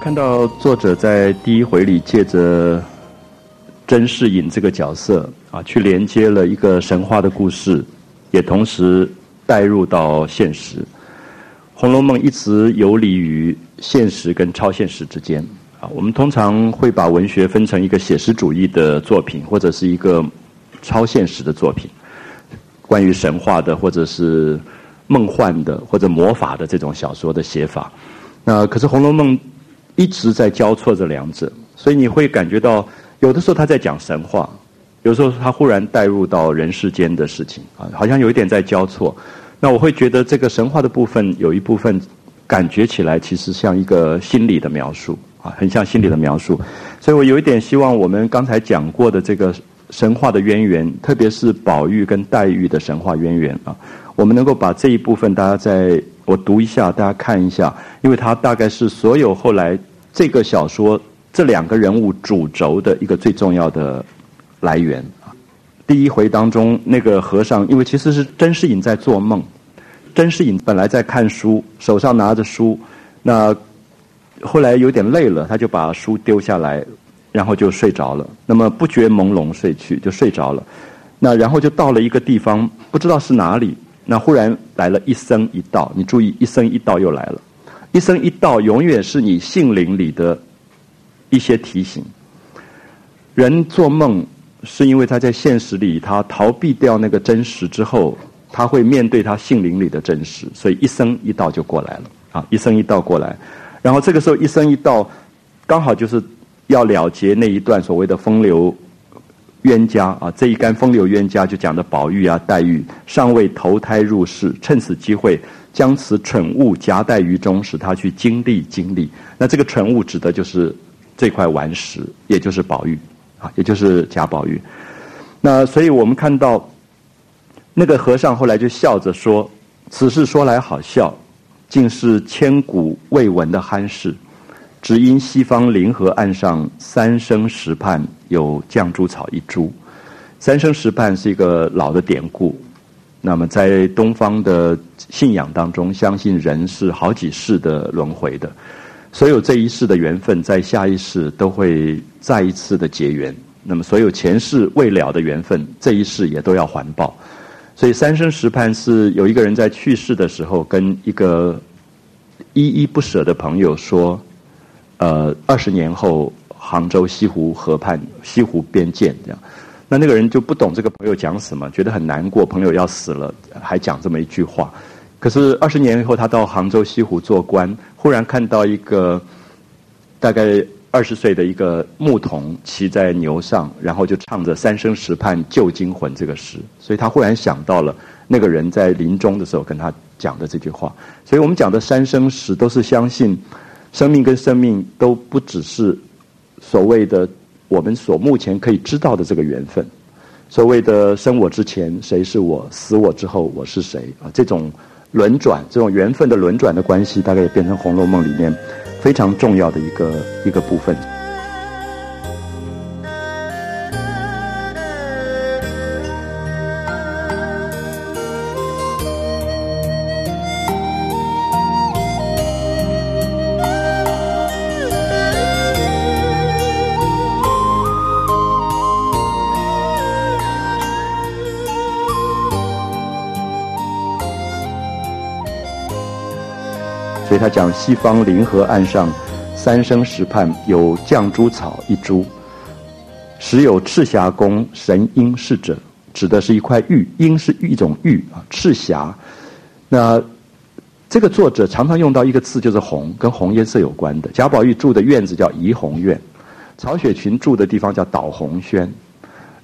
看到作者在第一回里借着甄士隐这个角色啊，去连接了一个神话的故事，也同时带入到现实。《红楼梦》一直游离于现实跟超现实之间啊。我们通常会把文学分成一个写实主义的作品，或者是一个超现实的作品，关于神话的，或者是梦幻的，或者魔法的这种小说的写法。那可是《红楼梦》。一直在交错着两者，所以你会感觉到，有的时候他在讲神话，有时候他忽然带入到人世间的事情啊，好像有一点在交错。那我会觉得这个神话的部分有一部分感觉起来其实像一个心理的描述啊，很像心理的描述。所以我有一点希望我们刚才讲过的这个神话的渊源，特别是宝玉跟黛玉的神话渊源啊，我们能够把这一部分大家在我读一下，大家看一下，因为它大概是所有后来。这个小说这两个人物主轴的一个最重要的来源啊，第一回当中那个和尚，因为其实是甄士隐在做梦，甄士隐本来在看书，手上拿着书，那后来有点累了，他就把书丢下来，然后就睡着了。那么不觉朦胧睡去，就睡着了。那然后就到了一个地方，不知道是哪里。那忽然来了一僧一道，你注意，一僧一道又来了。一生一道，永远是你性灵里的一些提醒。人做梦，是因为他在现实里，他逃避掉那个真实之后，他会面对他性灵里的真实，所以一生一道就过来了啊！一生一道过来，然后这个时候一生一道，刚好就是要了结那一段所谓的风流冤家啊！这一干风流冤家就讲的宝玉啊、黛玉尚未投胎入世，趁此机会。将此蠢物夹带于中，使他去经历经历。那这个蠢物指的就是这块顽石，也就是宝玉啊，也就是贾宝玉。那所以我们看到那个和尚后来就笑着说：“此事说来好笑，竟是千古未闻的憨事。只因西方灵河岸上三生石畔有绛珠草一株。三生石畔是一个老的典故。”那么，在东方的信仰当中，相信人是好几世的轮回的，所有这一世的缘分，在下一世都会再一次的结缘。那么，所有前世未了的缘分，这一世也都要还报。所以，三生石畔是有一个人在去世的时候，跟一个依依不舍的朋友说：“呃，二十年后，杭州西湖河畔，西湖边见。”这样。那那个人就不懂这个朋友讲什么，觉得很难过，朋友要死了，还讲这么一句话。可是二十年以后，他到杭州西湖做官，忽然看到一个大概二十岁的一个牧童骑在牛上，然后就唱着“三生石畔旧惊魂”这个诗，所以他忽然想到了那个人在临终的时候跟他讲的这句话。所以我们讲的三生石，都是相信生命跟生命都不只是所谓的。我们所目前可以知道的这个缘分，所谓的生我之前谁是我，死我之后我是谁啊？这种轮转，这种缘分的轮转的关系，大概也变成《红楼梦》里面非常重要的一个一个部分。西方临河岸上，三生石畔有绛珠草一株，时有赤霞宫神瑛侍者，指的是一块玉，瑛是一种玉啊，赤霞。那这个作者常常用到一个字，就是红，跟红颜色有关的。贾宝玉住的院子叫怡红院，曹雪芹住的地方叫导红轩，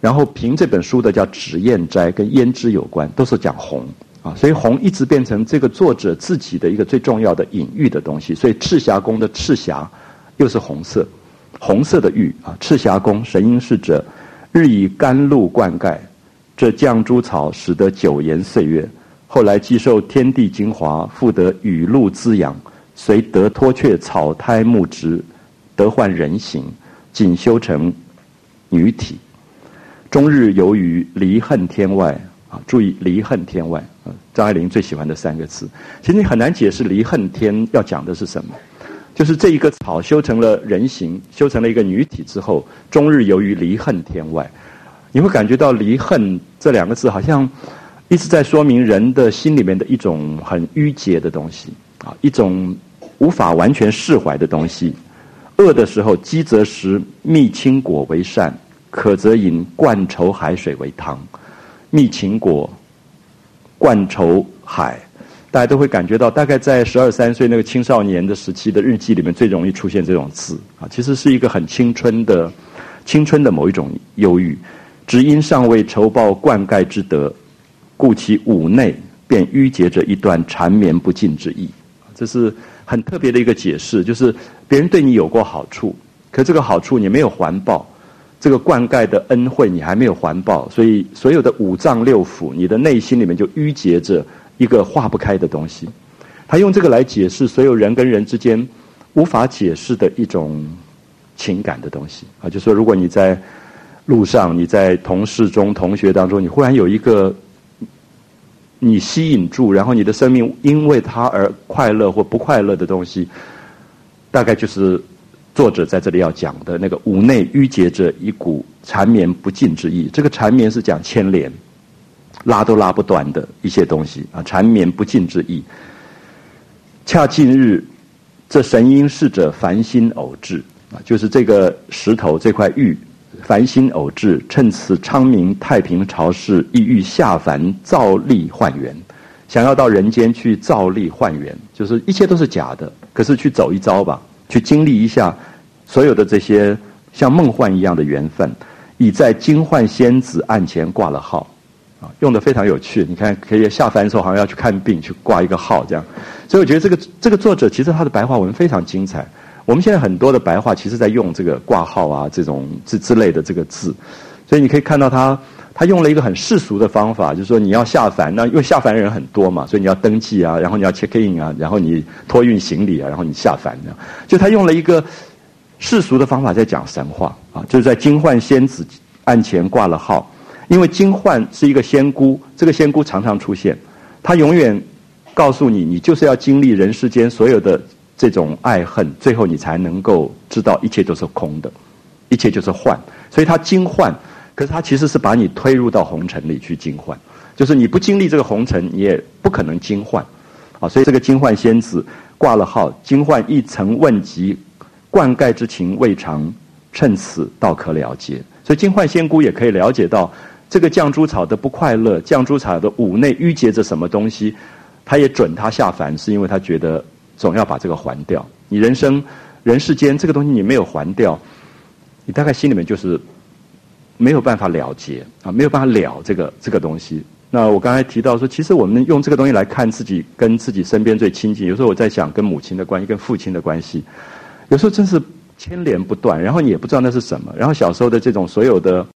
然后评这本书的叫脂砚斋，跟胭脂有关，都是讲红。啊，所以红一直变成这个作者自己的一个最重要的隐喻的东西。所以赤霞宫的赤霞，又是红色，红色的玉啊。赤霞宫神瑛侍者，日以甘露灌溉，这绛珠草使得九延岁月。后来既受天地精华，复得雨露滋养，遂得脱却草胎木质，得换人形，仅修成女体，终日游于离恨天外啊。注意离恨天外，张爱玲最喜欢的三个字。其实你很难解释离恨天要讲的是什么。就是这一个草修成了人形，修成了一个女体之后，终日游于离恨天外。你会感觉到离恨这两个字，好像一直在说明人的心里面的一种很郁结的东西啊，一种无法完全释怀的东西。饿的时候，饥则食蜜青果为膳；渴则饮灌稠海水为汤。蜜青果、冠愁海，大家都会感觉到，大概在十二三岁那个青少年的时期的日记里面，最容易出现这种字啊。其实是一个很青春的、青春的某一种忧郁。只因尚未酬报灌溉之德，故其五内便淤结着一段缠绵不尽之意。这是很特别的一个解释，就是别人对你有过好处，可这个好处你没有还报，这个灌溉的恩惠你还没有环抱，所以所有的五脏六腑，你的内心里面就淤结着一个化不开的东西。他用这个来解释所有人跟人之间无法解释的一种情感的东西啊，就说如果你在。路上，你在同事中、同学当中，你忽然有一个你吸引住，然后你的生命因为他而快乐或不快乐的东西，大概就是作者在这里要讲的那个五内郁结着一股缠绵不尽之意。这个缠绵是讲牵连，拉都拉不断的一些东西啊，缠绵不尽之意。恰近日，这神瑛侍者繁星偶至啊，就是这个石头这块玉。凡心偶至，趁此昌明太平朝世，意欲下凡造力换缘，想要到人间去造力换缘，就是一切都是假的，可是去走一遭吧，去经历一下所有的这些像梦幻一样的缘分，已在金幻仙子案前挂了号，啊，用的非常有趣。你看，可以下凡的时候好像要去看病，去挂一个号这样，所以我觉得这个这个作者其实他的白话文非常精彩。我们现在很多的白话，其实在用这个挂号啊，这种之之类的这个字，所以你可以看到他他用了一个很世俗的方法，就是说你要下凡，那因为下凡人很多嘛，所以你要登记啊，然后你要 check in 啊，然后你托运行李啊，然后你下凡这样。就他用了一个世俗的方法在讲神话啊，就是在金幻仙子案前挂了号，因为金幻是一个仙姑，这个仙姑常常出现，她永远告诉你，你就是要经历人世间所有的。这种爱恨，最后你才能够知道一切都是空的，一切就是幻。所以他金幻，可是他其实是把你推入到红尘里去惊幻，就是你不经历这个红尘，你也不可能惊幻。啊，所以这个惊幻仙子挂了号，惊幻一曾问及，灌溉之情未尝，趁此道可了结。所以惊幻仙姑也可以了解到这个绛珠草的不快乐，绛珠草的五内郁结着什么东西，他也准他下凡，是因为他觉得。总要把这个还掉。你人生、人世间这个东西，你没有还掉，你大概心里面就是没有办法了结啊，没有办法了这个这个东西。那我刚才提到说，其实我们用这个东西来看自己跟自己身边最亲近。有时候我在想，跟母亲的关系，跟父亲的关系，有时候真是牵连不断。然后你也不知道那是什么。然后小时候的这种所有的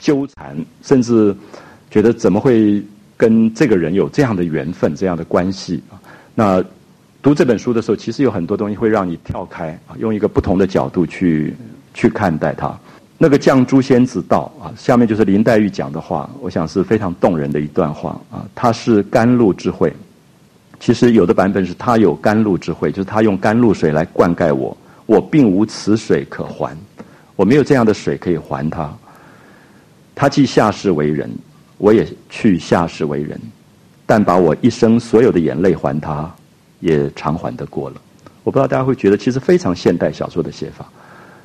纠缠，甚至觉得怎么会跟这个人有这样的缘分、这样的关系啊？那。读这本书的时候，其实有很多东西会让你跳开，用一个不同的角度去去看待它。那个绛珠仙子道啊，下面就是林黛玉讲的话，我想是非常动人的一段话啊。她是甘露之慧，其实有的版本是她有甘露之慧，就是她用甘露水来灌溉我，我并无此水可还，我没有这样的水可以还她。她既下世为人，我也去下世为人，但把我一生所有的眼泪还她。也偿还得过了，我不知道大家会觉得，其实非常现代小说的写法，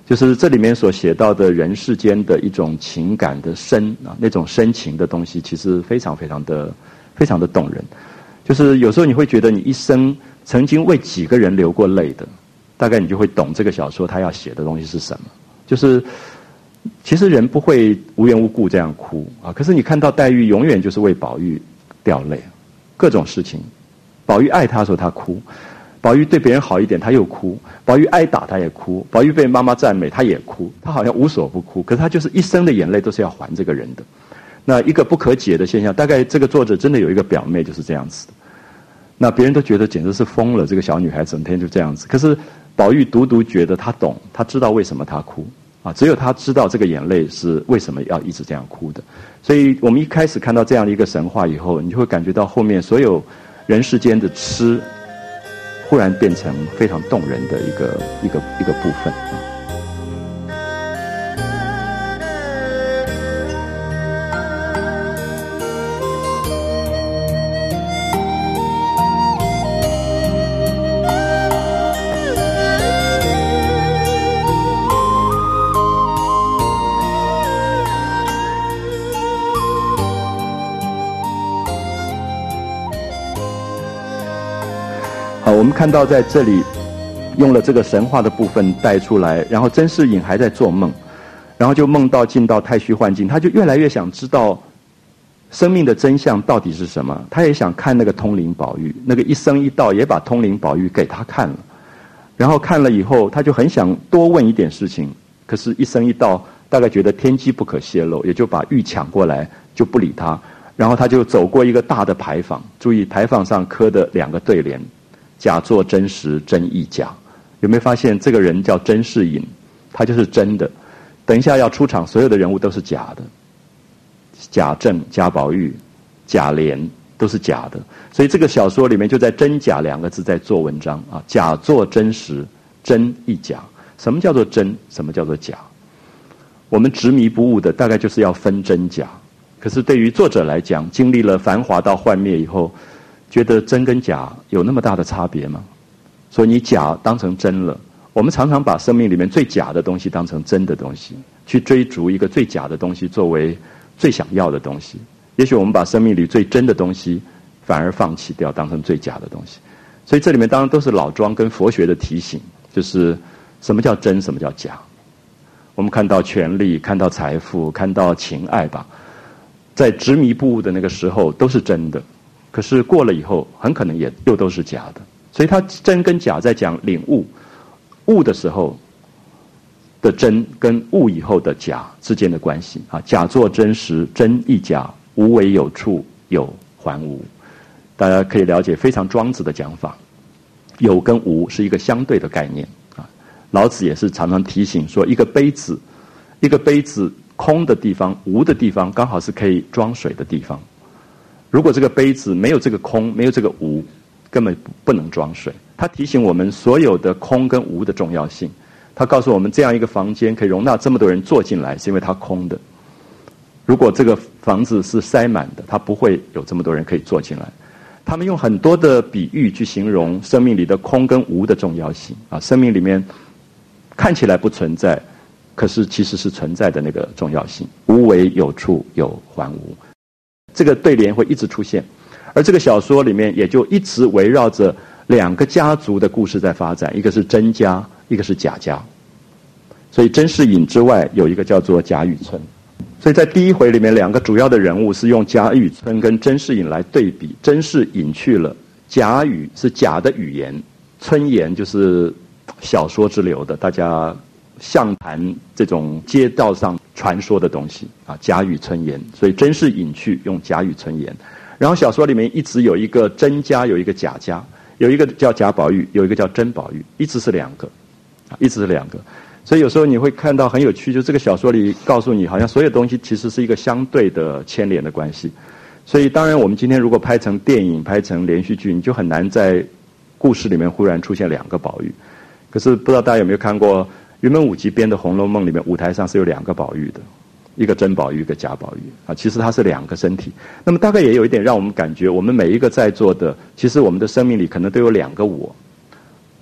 就是这里面所写到的人世间的一种情感的深啊，那种深情的东西，其实非常非常的非常的动人。就是有时候你会觉得，你一生曾经为几个人流过泪的，大概你就会懂这个小说他要写的东西是什么。就是其实人不会无缘无故这样哭啊，可是你看到黛玉永远就是为宝玉掉泪，各种事情。宝玉爱她的时候，她哭；宝玉对别人好一点，他又哭；宝玉挨打，他也哭；宝玉被妈妈赞美，他也哭。他好像无所不哭，可是他就是一生的眼泪都是要还这个人的。那一个不可解的现象，大概这个作者真的有一个表妹就是这样子的。那别人都觉得简直是疯了，这个小女孩整天就这样子。可是宝玉独独觉得他懂，他知道为什么他哭啊，只有他知道这个眼泪是为什么要一直这样哭的。所以我们一开始看到这样的一个神话以后，你就会感觉到后面所有。人世间的痴，忽然变成非常动人的一个一个一个部分。看到在这里用了这个神话的部分带出来，然后甄士隐还在做梦，然后就梦到进到太虚幻境，他就越来越想知道生命的真相到底是什么。他也想看那个通灵宝玉，那个一生一道也把通灵宝玉给他看了，然后看了以后，他就很想多问一点事情，可是一生一道大概觉得天机不可泄露，也就把玉抢过来就不理他，然后他就走过一个大的牌坊，注意牌坊上刻的两个对联。假作真实，真亦假。有没有发现这个人叫甄士隐？他就是真的。等一下要出场，所有的人物都是假的。贾政、贾宝玉、贾琏都是假的。所以这个小说里面就在“真假”两个字在做文章啊。假作真实，真亦假。什么叫做真？什么叫做假？我们执迷不悟的，大概就是要分真假。可是对于作者来讲，经历了繁华到幻灭以后。觉得真跟假有那么大的差别吗？所以你假当成真了。我们常常把生命里面最假的东西当成真的东西，去追逐一个最假的东西作为最想要的东西。也许我们把生命里最真的东西反而放弃掉，当成最假的东西。所以这里面当然都是老庄跟佛学的提醒，就是什么叫真，什么叫假。我们看到权力，看到财富，看到情爱吧，在执迷不悟的那个时候都是真的。可是过了以后，很可能也又都是假的。所以他真跟假在讲领悟，悟的时候的真跟悟以后的假之间的关系啊。假作真实，真亦假，无为有处，有还无。大家可以了解非常庄子的讲法，有跟无是一个相对的概念啊。老子也是常常提醒说，一个杯子，一个杯子空的地方，无的地方，刚好是可以装水的地方。如果这个杯子没有这个空，没有这个无，根本不能装水。它提醒我们所有的空跟无的重要性。它告诉我们，这样一个房间可以容纳这么多人坐进来，是因为它空的。如果这个房子是塞满的，它不会有这么多人可以坐进来。他们用很多的比喻去形容生命里的空跟无的重要性啊，生命里面看起来不存在，可是其实是存在的那个重要性。无为有处有还无。这个对联会一直出现，而这个小说里面也就一直围绕着两个家族的故事在发展，一个是甄家，一个是贾家。所以甄士隐之外有一个叫做贾雨村，所以在第一回里面，两个主要的人物是用贾雨村跟甄士隐来对比。甄士隐去了，贾雨是假的语言，村言就是小说之流的，大家像谈这种街道上。传说的东西啊，贾雨村言，所以真是隐去用贾雨村言。然后小说里面一直有一个甄家，有一个贾家，有一个叫贾宝玉，有一个叫甄宝玉，一直是两个，啊，一直是两个。所以有时候你会看到很有趣，就这个小说里告诉你，好像所有东西其实是一个相对的牵连的关系。所以当然，我们今天如果拍成电影、拍成连续剧，你就很难在故事里面忽然出现两个宝玉。可是不知道大家有没有看过？云门舞集编的《红楼梦》里面，舞台上是有两个宝玉的，一个真宝玉，一个假宝玉啊。其实它是两个身体。那么大概也有一点让我们感觉，我们每一个在座的，其实我们的生命里可能都有两个我，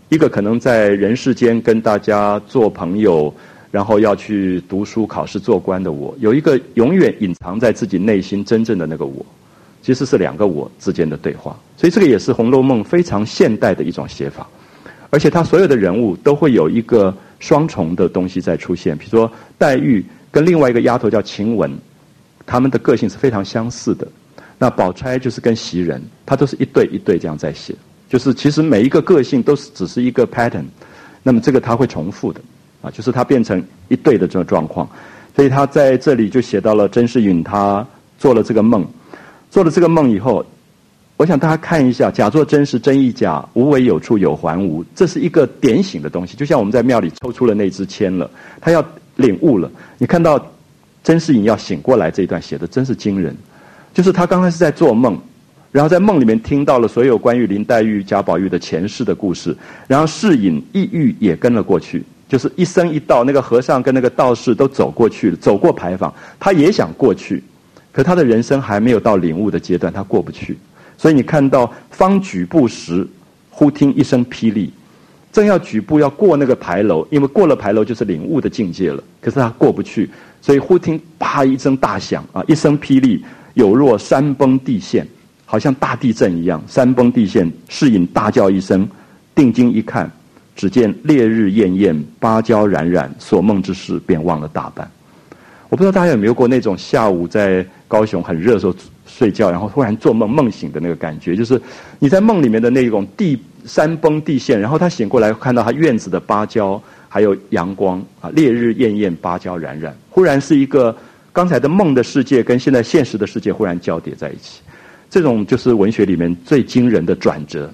一个可能在人世间跟大家做朋友，然后要去读书、考试、做官的我；有一个永远隐藏在自己内心真正的那个我，其实是两个我之间的对话。所以这个也是《红楼梦》非常现代的一种写法，而且它所有的人物都会有一个。双重的东西在出现，比如说黛玉跟另外一个丫头叫晴雯，他们的个性是非常相似的。那宝钗就是跟袭人，她都是一对一对这样在写，就是其实每一个个性都是只是一个 pattern，那么这个他会重复的，啊，就是他变成一对的这个状况。所以他在这里就写到了甄士隐他做了这个梦，做了这个梦以后。我想大家看一下，假作真实真亦假，无为有处有还无，这是一个点醒的东西。就像我们在庙里抽出了那支签了，他要领悟了。你看到甄士隐要醒过来这一段写的真是惊人，就是他刚才是在做梦，然后在梦里面听到了所有关于林黛玉、贾宝玉的前世的故事，然后世隐、意欲也跟了过去，就是一生一道，那个和尚跟那个道士都走过去了，走过牌坊，他也想过去，可他的人生还没有到领悟的阶段，他过不去。所以你看到方举步时，忽听一声霹雳，正要举步要过那个牌楼，因为过了牌楼就是领悟的境界了，可是他过不去，所以忽听啪一声大响啊，一声霹雳，有若山崩地陷。好像大地震一样，山崩地陷。世隐大叫一声，定睛一看，只见烈日艳艳，芭蕉冉冉，所梦之事便忘了大半。我不知道大家有没有过那种下午在高雄很热的时候睡觉，然后突然做梦梦醒的那个感觉，就是你在梦里面的那种地山崩地陷，然后他醒过来看到他院子的芭蕉还有阳光啊，烈日艳艳，芭蕉冉冉，忽然是一个刚才的梦的世界跟现在现实的世界忽然交叠在一起。这种就是文学里面最惊人的转折，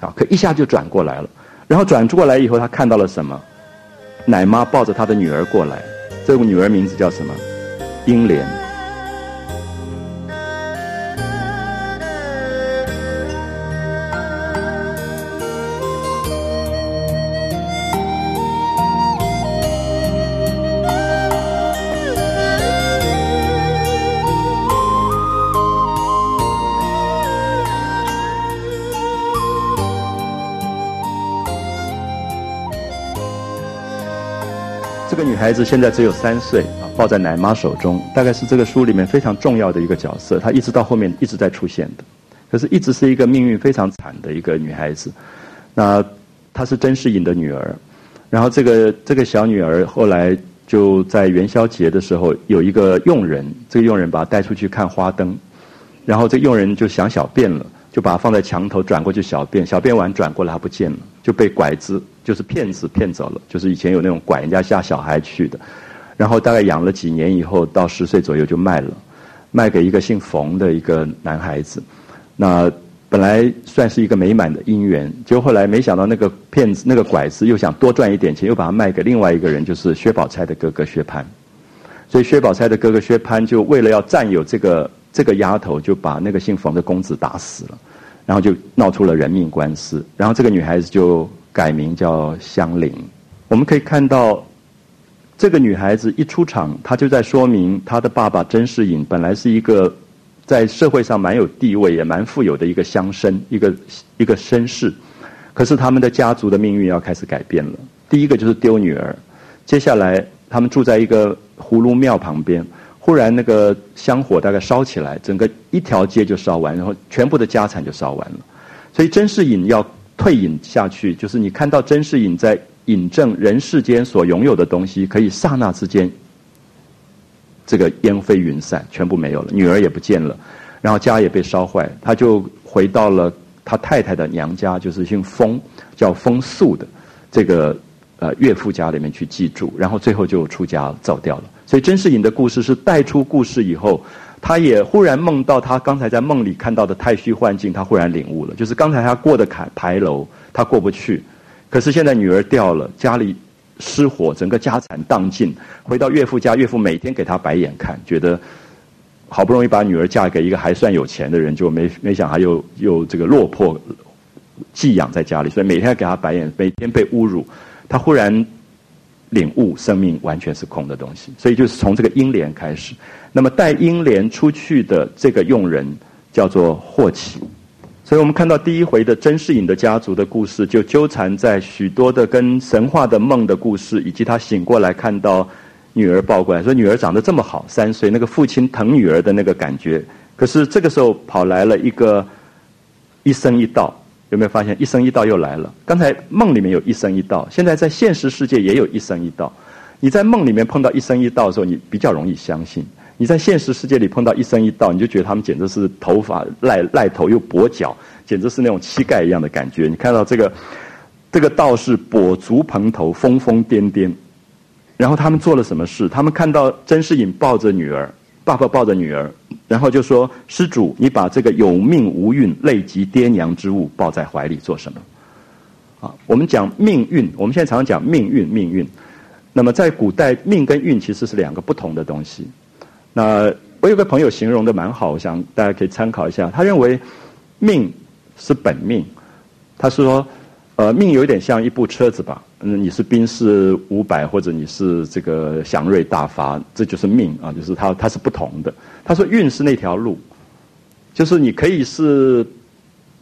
啊，可一下就转过来了。然后转过来以后，他看到了什么？奶妈抱着他的女儿过来，这个女儿名字叫什么？英莲。孩子现在只有三岁，抱在奶妈手中，大概是这个书里面非常重要的一个角色。她一直到后面一直在出现的，可是一直是一个命运非常惨的一个女孩子。那她是甄士隐的女儿，然后这个这个小女儿后来就在元宵节的时候有一个佣人，这个佣人把她带出去看花灯，然后这佣人就想小便了。就把她放在墙头，转过去小便，小便完转过来，她不见了，就被拐子，就是骗子骗走了。就是以前有那种拐人家家小孩去的，然后大概养了几年以后，到十岁左右就卖了，卖给一个姓冯的一个男孩子。那本来算是一个美满的姻缘，结果后来没想到那个骗子、那个拐子又想多赚一点钱，又把它卖给另外一个人，就是薛宝钗的哥哥薛蟠。所以薛宝钗的哥哥薛蟠就为了要占有这个。这个丫头就把那个姓冯的公子打死了，然后就闹出了人命官司。然后这个女孩子就改名叫香菱。我们可以看到，这个女孩子一出场，她就在说明她的爸爸甄士隐本来是一个在社会上蛮有地位、也蛮富有的一个乡绅，一个一个绅士。可是他们的家族的命运要开始改变了。第一个就是丢女儿，接下来他们住在一个葫芦庙旁边。突然，那个香火大概烧起来，整个一条街就烧完，然后全部的家产就烧完了。所以甄士隐要退隐下去，就是你看到甄士隐在引证人世间所拥有的东西，可以刹那之间这个烟飞云散，全部没有了，女儿也不见了，然后家也被烧坏，他就回到了他太太的娘家，就是姓封，叫封素的这个呃岳父家里面去寄住，然后最后就出家走掉了。所以甄士隐的故事是带出故事以后，他也忽然梦到他刚才在梦里看到的太虚幻境，他忽然领悟了。就是刚才他过的坎牌楼，他过不去，可是现在女儿掉了，家里失火，整个家产荡尽，回到岳父家，岳父每天给他白眼看，觉得好不容易把女儿嫁给一个还算有钱的人，就没没想还又又这个落魄寄养在家里，所以每天给他白眼，每天被侮辱，他忽然。领悟生命完全是空的东西，所以就是从这个英莲开始。那么带英莲出去的这个佣人叫做霍启，所以我们看到第一回的甄士隐的家族的故事，就纠缠在许多的跟神话的梦的故事，以及他醒过来看到女儿抱过来，说女儿长得这么好，三岁，那个父亲疼女儿的那个感觉。可是这个时候跑来了一个一生一道。有没有发现一生一道又来了？刚才梦里面有一生一道，现在在现实世界也有一生一道。你在梦里面碰到一生一道的时候，你比较容易相信；你在现实世界里碰到一生一道，你就觉得他们简直是头发赖赖头又跛脚，简直是那种乞丐一样的感觉。你看到这个这个道士跛足蓬头，疯疯癫癫，然后他们做了什么事？他们看到甄士隐抱着女儿。爸爸抱着女儿，然后就说：“施主，你把这个有命无运、累及爹娘之物抱在怀里做什么？”啊，我们讲命运，我们现在常常讲命运，命运。那么在古代，命跟运其实是两个不同的东西。那我有个朋友形容的蛮好，我想大家可以参考一下。他认为命是本命，他是说，呃，命有点像一部车子吧。嗯，你是宾士五百，或者你是这个祥瑞大发，这就是命啊，就是它它是不同的。他说运是那条路，就是你可以是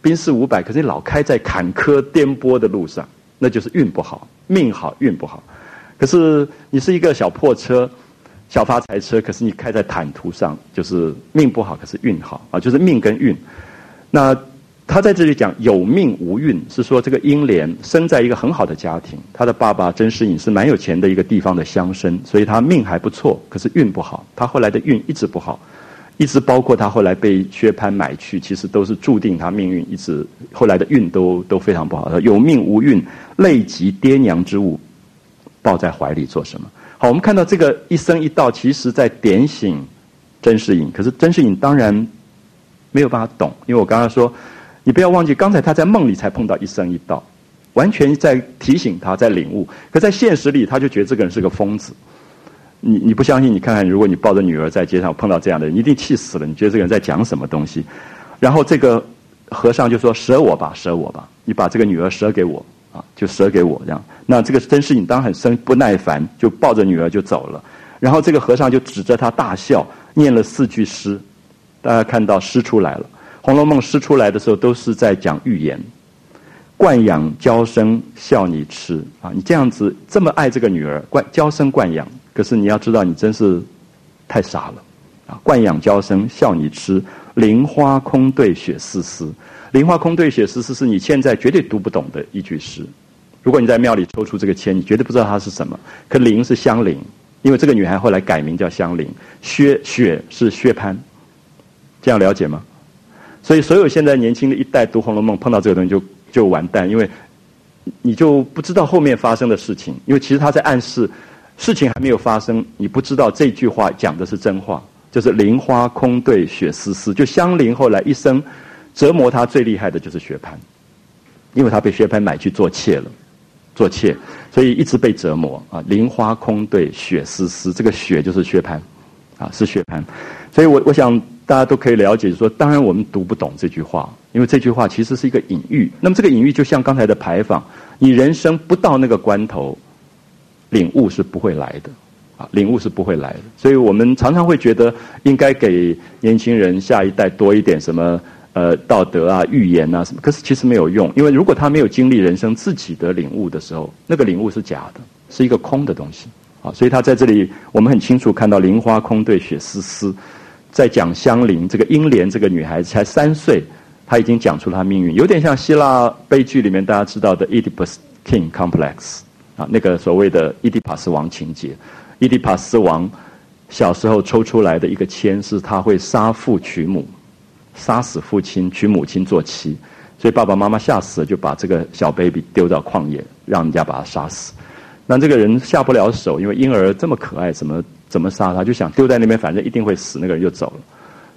宾士五百，可是你老开在坎坷颠簸的路上，那就是运不好，命好运不好。可是你是一个小破车、小发财车，可是你开在坦途上，就是命不好，可是运好啊，就是命跟运。那。他在这里讲有命无运，是说这个英莲生在一个很好的家庭，他的爸爸甄士隐是蛮有钱的一个地方的乡绅，所以他命还不错，可是运不好。他后来的运一直不好，一直包括他后来被薛蟠买去，其实都是注定他命运一直后来的运都都非常不好。有命无运，累及爹娘之物，抱在怀里做什么？好，我们看到这个一生一道，其实在点醒甄士隐，可是甄士隐当然没有办法懂，因为我刚刚说。你不要忘记，刚才他在梦里才碰到一生一道，完全在提醒他，在领悟。可在现实里，他就觉得这个人是个疯子。你你不相信？你看看，如果你抱着女儿在街上碰到这样的人，一定气死了。你觉得这个人在讲什么东西？然后这个和尚就说：“舍我吧，舍我吧，你把这个女儿舍给我啊，就舍给我这样。”那这个甄士隐当很生不耐烦，就抱着女儿就走了。然后这个和尚就指着他大笑，念了四句诗，大家看到诗出来了。《红楼梦》诗出来的时候，都是在讲寓言。惯养娇生笑你痴啊！你这样子这么爱这个女儿，惯娇生惯养，可是你要知道，你真是太傻了啊！惯养娇生笑你痴，菱花空对雪丝丝。菱花空对雪丝丝是你现在绝对读不懂的一句诗。如果你在庙里抽出这个签，你绝对不知道它是什么。可菱是香菱，因为这个女孩后来改名叫香菱。薛雪是薛蟠，这样了解吗？所以，所有现在年轻的一代读《红楼梦》碰到这个东西就就完蛋，因为你就不知道后面发生的事情。因为其实他在暗示，事情还没有发生，你不知道这句话讲的是真话，就是“菱花空对雪丝丝”。就香菱后来一生折磨他最厉害的就是薛蟠，因为他被薛蟠买去做妾了，做妾，所以一直被折磨啊。“菱花空对雪丝丝”，这个“雪”就是薛蟠，啊，是薛蟠。所以我我想。大家都可以了解，说当然我们读不懂这句话，因为这句话其实是一个隐喻。那么这个隐喻就像刚才的牌坊，你人生不到那个关头，领悟是不会来的，啊，领悟是不会来的。所以我们常常会觉得应该给年轻人下一代多一点什么呃道德啊、预言啊什么，可是其实没有用，因为如果他没有经历人生自己的领悟的时候，那个领悟是假的，是一个空的东西啊。所以他在这里，我们很清楚看到“菱花空对雪丝丝”。在讲香菱这个英莲这个女孩子才三岁，她已经讲出了她命运，有点像希腊悲剧里面大家知道的 Oedipus King Complex 啊，那个所谓的伊底帕斯王情节。伊底帕斯王小时候抽出来的一个签是他会杀父娶母，杀死父亲娶母亲做妻，所以爸爸妈妈吓死了，就把这个小 baby 丢到旷野，让人家把他杀死。那这个人下不了手，因为婴儿这么可爱，怎么？怎么杀他？就想丢在那边，反正一定会死。那个人就走了。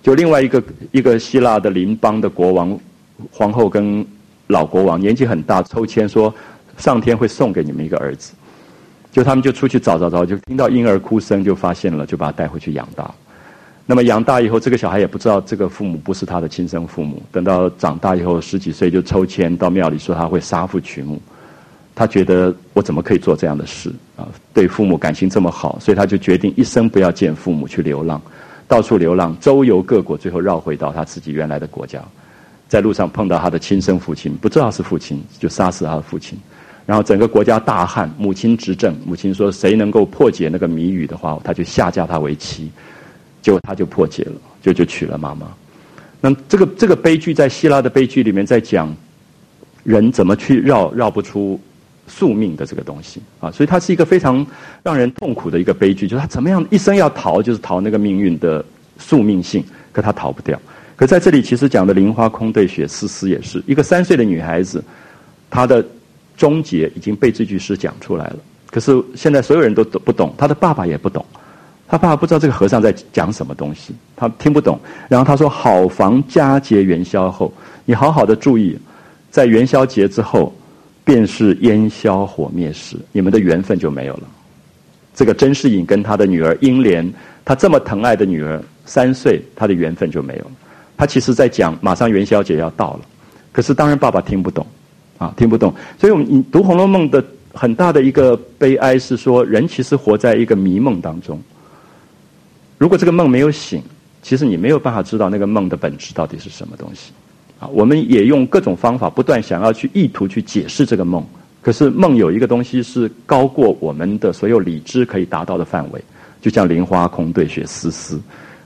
就另外一个一个希腊的邻邦的国王、皇后跟老国王年纪很大，抽签说上天会送给你们一个儿子。就他们就出去找找找，就听到婴儿哭声，就发现了，就把他带回去养大。那么养大以后，这个小孩也不知道这个父母不是他的亲生父母。等到长大以后十几岁，就抽签到庙里说他会杀父娶母。他觉得我怎么可以做这样的事啊？对父母感情这么好，所以他就决定一生不要见父母，去流浪，到处流浪，周游各国，最后绕回到他自己原来的国家。在路上碰到他的亲生父亲，不知道是父亲，就杀死他的父亲。然后整个国家大旱，母亲执政，母亲说谁能够破解那个谜语的话，他就下嫁他为妻。结果他就破解了，就就娶了妈妈。那这个这个悲剧在希腊的悲剧里面在讲人怎么去绕绕不出。宿命的这个东西啊，所以它是一个非常让人痛苦的一个悲剧，就是他怎么样一生要逃，就是逃那个命运的宿命性，可他逃不掉。可在这里其实讲的菱花空对雪丝丝，也是一个三岁的女孩子，她的终结已经被这句诗讲出来了。可是现在所有人都不懂，他的爸爸也不懂，他爸爸不知道这个和尚在讲什么东西，他听不懂。然后他说：“好房佳节元宵后，你好好的注意，在元宵节之后。”便是烟消火灭时，你们的缘分就没有了。这个甄士隐跟他的女儿英莲，他这么疼爱的女儿三岁，他的缘分就没有了。他其实在讲，马上元宵节要到了，可是当然爸爸听不懂，啊，听不懂。所以我们你读《红楼梦》的很大的一个悲哀是说，人其实活在一个迷梦当中。如果这个梦没有醒，其实你没有办法知道那个梦的本质到底是什么东西。啊，我们也用各种方法不断想要去意图去解释这个梦。可是梦有一个东西是高过我们的所有理智可以达到的范围，就像林花空对雪丝丝，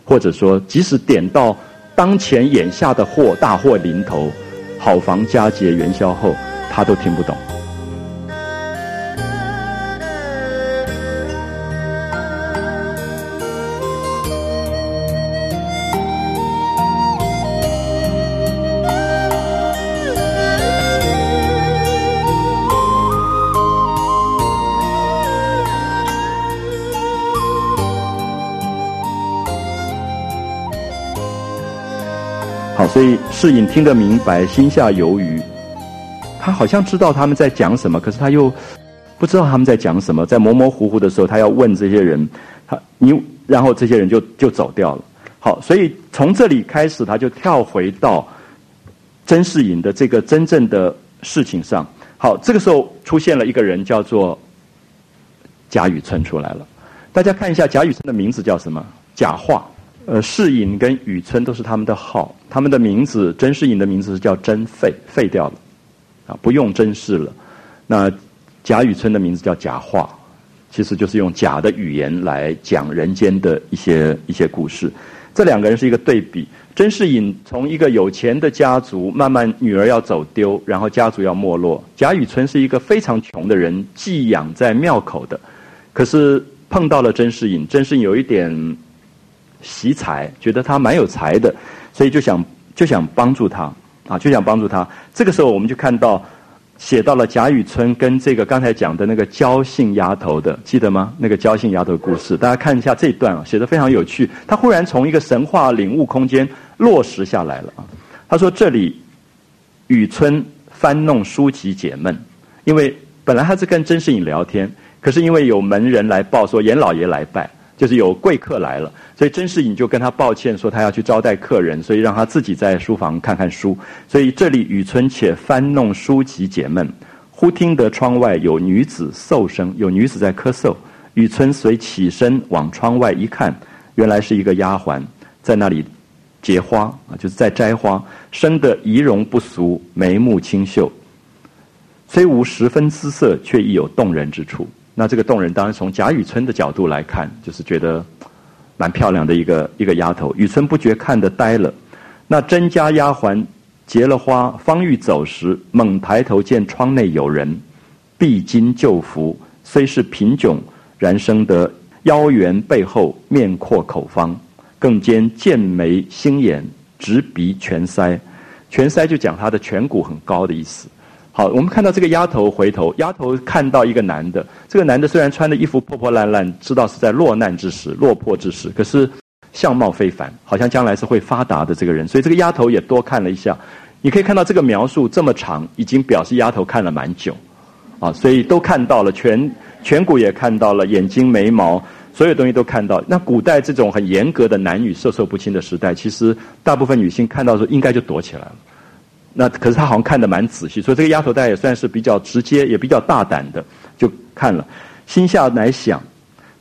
或者说即使点到当前眼下的祸大祸临头，好房佳节元宵后，他都听不懂。好所以世隐听得明白，心下有余。他好像知道他们在讲什么，可是他又不知道他们在讲什么。在模模糊糊的时候，他要问这些人，他你，然后这些人就就走掉了。好，所以从这里开始，他就跳回到甄士隐的这个真正的事情上。好，这个时候出现了一个人，叫做贾雨村出来了。大家看一下，贾雨村的名字叫什么？贾化。呃，世隐跟雨村都是他们的号，他们的名字，甄士隐的名字是叫甄废，废掉了，啊，不用甄氏了。那贾雨村的名字叫贾化，其实就是用假的语言来讲人间的一些一些故事。这两个人是一个对比，甄士隐从一个有钱的家族，慢慢女儿要走丢，然后家族要没落。贾雨村是一个非常穷的人，寄养在庙口的，可是碰到了甄士隐，甄士隐有一点。惜才，觉得他蛮有才的，所以就想就想帮助他啊，就想帮助他。这个时候，我们就看到写到了贾雨村跟这个刚才讲的那个焦姓丫头的，记得吗？那个焦姓丫头的故事，大家看一下这一段啊，写的非常有趣。他忽然从一个神话领悟空间落实下来了啊。他说：“这里雨村翻弄书籍解闷，因为本来他是跟甄士隐聊天，可是因为有门人来报说严老爷来拜。”就是有贵客来了，所以甄士隐就跟他抱歉说他要去招待客人，所以让他自己在书房看看书。所以这里雨村且翻弄书籍解闷，忽听得窗外有女子嗽声，有女子在咳嗽。雨村随起身往窗外一看，原来是一个丫鬟在那里结花啊，就是在摘花，生得仪容不俗，眉目清秀，虽无十分姿色，却亦有动人之处。那这个动人，当然从贾雨村的角度来看，就是觉得蛮漂亮的一个一个丫头。雨村不觉看得呆了。那甄家丫鬟结了花，方欲走时，猛抬头见窗内有人，碧金旧服，虽是贫窘，然生得腰圆背厚，面阔口方，更兼剑眉星眼，直鼻全腮。全腮就讲他的颧骨很高的意思。好，我们看到这个丫头回头，丫头看到一个男的。这个男的虽然穿的衣服破破烂烂，知道是在落难之时、落魄之时，可是相貌非凡，好像将来是会发达的这个人。所以这个丫头也多看了一下。你可以看到这个描述这么长，已经表示丫头看了蛮久，啊，所以都看到了颧颧骨也看到了，眼睛、眉毛，所有东西都看到。那古代这种很严格的男女授受不亲的时代，其实大部分女性看到的时候应该就躲起来了。那可是他好像看得蛮仔细，所以这个丫头大家也算是比较直接，也比较大胆的，就看了。心下乃想，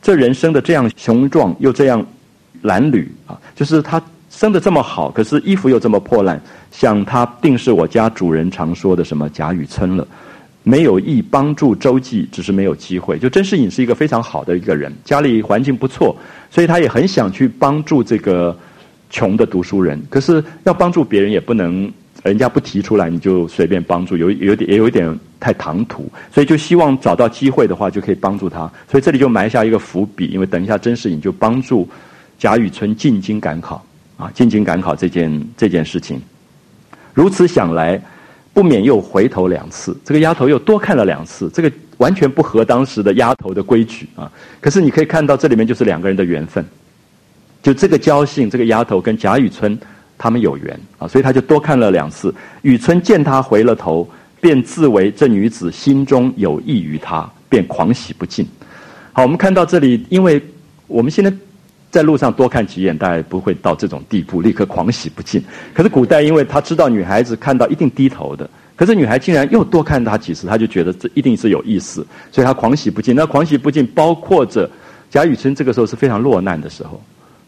这人生的这样雄壮又这样褴褛啊，就是他生的这么好，可是衣服又这么破烂，想他定是我家主人常说的什么贾雨村了。没有意帮助周记，只是没有机会。就甄士隐是一个非常好的一个人，家里环境不错，所以他也很想去帮助这个穷的读书人。可是要帮助别人也不能。人家不提出来，你就随便帮助，有有点也有点太唐突，所以就希望找到机会的话，就可以帮助他。所以这里就埋下一个伏笔，因为等一下甄士隐就帮助贾雨村进京赶考啊，进京赶考这件这件事情。如此想来，不免又回头两次，这个丫头又多看了两次，这个完全不合当时的丫头的规矩啊。可是你可以看到，这里面就是两个人的缘分，就这个交信，这个丫头跟贾雨村。他们有缘啊，所以他就多看了两次。雨村见他回了头，便自为这女子心中有意于他，便狂喜不尽。好，我们看到这里，因为我们现在在路上多看几眼，大概不会到这种地步，立刻狂喜不尽。可是古代，因为他知道女孩子看到一定低头的，可是女孩竟然又多看他几次，他就觉得这一定是有意思，所以他狂喜不尽。那狂喜不尽，包括着贾雨村这个时候是非常落难的时候，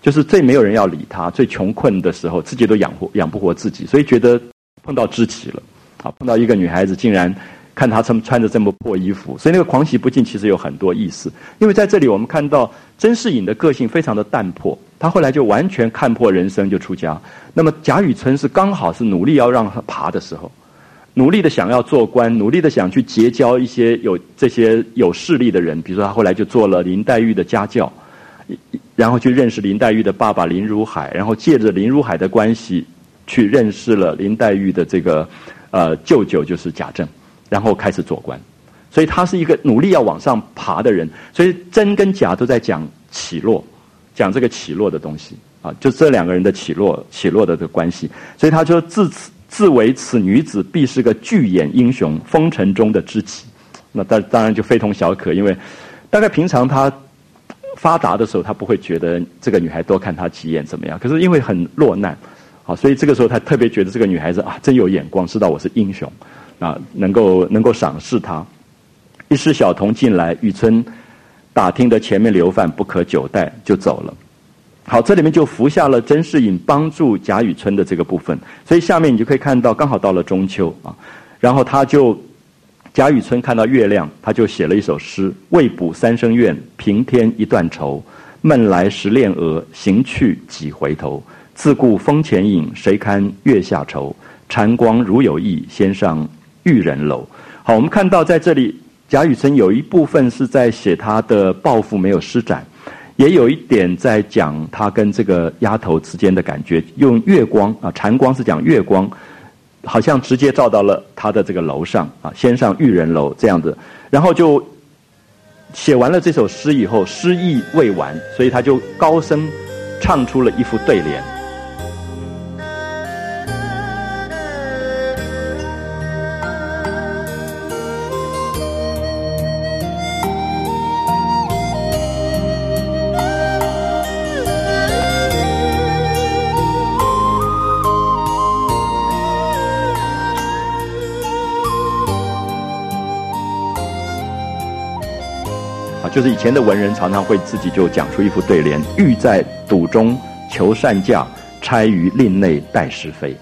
就是最没有人要理他、最穷困的时候，自己都养活养不活自己，所以觉得碰到知己了。啊，碰到一个女孩子，竟然。看他穿穿着这么破衣服，所以那个狂喜不尽其实有很多意思。因为在这里我们看到甄士隐的个性非常的淡泊，他后来就完全看破人生就出家。那么贾雨村是刚好是努力要让他爬的时候，努力的想要做官，努力的想去结交一些有这些有势力的人，比如说他后来就做了林黛玉的家教，然后去认识林黛玉的爸爸林如海，然后借着林如海的关系去认识了林黛玉的这个呃舅舅，就是贾政。然后开始做官，所以他是一个努力要往上爬的人。所以真跟假都在讲起落，讲这个起落的东西啊，就这两个人的起落起落的这个关系。所以他说自此自为此女子必是个巨眼英雄，风尘中的知己。那当当然就非同小可，因为大概平常他发达的时候，他不会觉得这个女孩多看他几眼怎么样。可是因为很落难，好，所以这个时候他特别觉得这个女孩子啊，真有眼光，知道我是英雄。啊，能够能够赏识他，一时小童进来，雨村打听的前面流饭不可久待，就走了。好，这里面就伏下了甄士隐帮助贾雨村的这个部分，所以下面你就可以看到，刚好到了中秋啊，然后他就贾雨村看到月亮，他就写了一首诗：未卜三生愿，平添一段愁。梦来时恋娥，行去几回头。自顾风前影，谁堪月下愁？禅光如有意，先上。玉人楼，好，我们看到在这里，贾雨村有一部分是在写他的抱负没有施展，也有一点在讲他跟这个丫头之间的感觉。用月光啊，禅光是讲月光，好像直接照到了他的这个楼上啊，先上玉人楼这样子，然后就写完了这首诗以后，诗意未完，所以他就高声唱出了一副对联。就是以前的文人常常会自己就讲出一副对联：“欲在赌中求善价，钗于令内待是非。”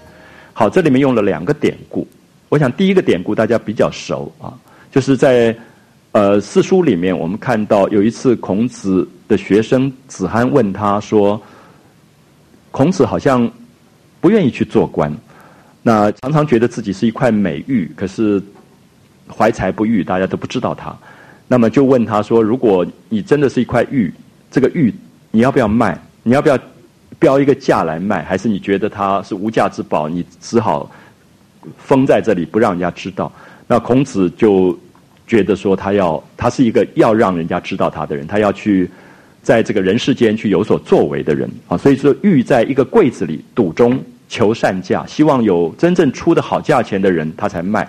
好，这里面用了两个典故。我想第一个典故大家比较熟啊，就是在呃四书里面，我们看到有一次孔子的学生子罕问他说：“孔子好像不愿意去做官，那常常觉得自己是一块美玉，可是怀才不遇，大家都不知道他。”那么就问他说：“如果你真的是一块玉，这个玉你要不要卖？你要不要标一个价来卖？还是你觉得它是无价之宝，你只好封在这里不让人家知道？”那孔子就觉得说，他要他是一个要让人家知道他的人，他要去在这个人世间去有所作为的人啊。所以说，玉在一个柜子里，赌中求善价，希望有真正出的好价钱的人，他才卖。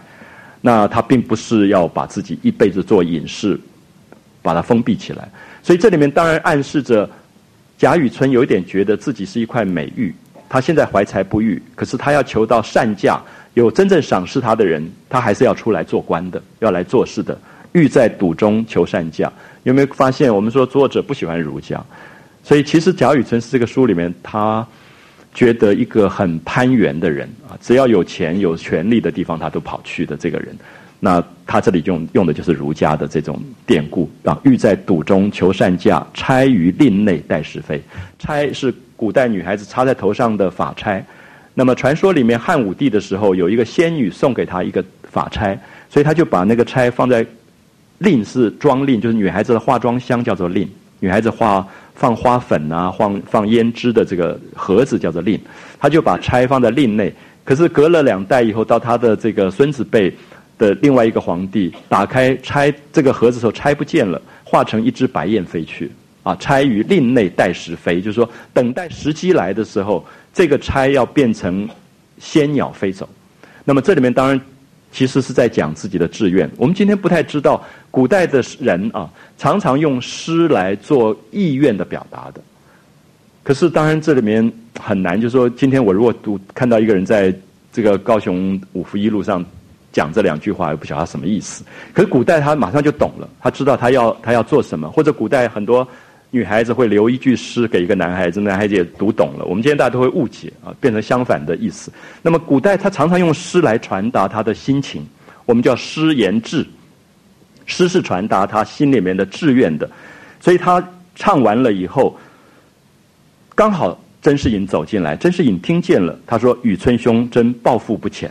那他并不是要把自己一辈子做隐士，把它封闭起来。所以这里面当然暗示着贾雨村有一点觉得自己是一块美玉，他现在怀才不遇，可是他要求到善价，有真正赏识他的人，他还是要出来做官的，要来做事的。欲在赌中求善价，有没有发现？我们说作者不喜欢儒家，所以其实贾雨村是这个书里面他。觉得一个很攀援的人啊，只要有钱有权力的地方，他都跑去的这个人，那他这里用用的就是儒家的这种典故啊。欲在赌中求善价，钗于令内待是非。钗是古代女孩子插在头上的发钗，那么传说里面汉武帝的时候，有一个仙女送给他一个发钗，所以他就把那个钗放在令是妆令，就是女孩子的化妆箱叫做令，女孩子化。放花粉啊，放放胭脂的这个盒子叫做令，他就把钗放在令内。可是隔了两代以后，到他的这个孙子辈的另外一个皇帝，打开钗这个盒子的时候，钗不见了，化成一只白燕飞去。啊，钗于令内待时飞，就是说等待时机来的时候，这个钗要变成仙鸟飞走。那么这里面当然其实是在讲自己的志愿。我们今天不太知道，古代的人啊，常常用诗来做意愿的表达的。可是，当然这里面很难，就是说，今天我如果读看到一个人在这个高雄五福一路上讲这两句话，也不晓得他什么意思。可是古代他马上就懂了，他知道他要他要做什么。或者古代很多女孩子会留一句诗给一个男孩子，男孩子也读懂了。我们今天大家都会误解啊，变成相反的意思。那么古代他常常用诗来传达他的心情，我们叫诗言志。诗是传达他心里面的志愿的，所以他唱完了以后。刚好甄士隐走进来，甄士隐听见了，他说：“雨村兄真抱负不浅，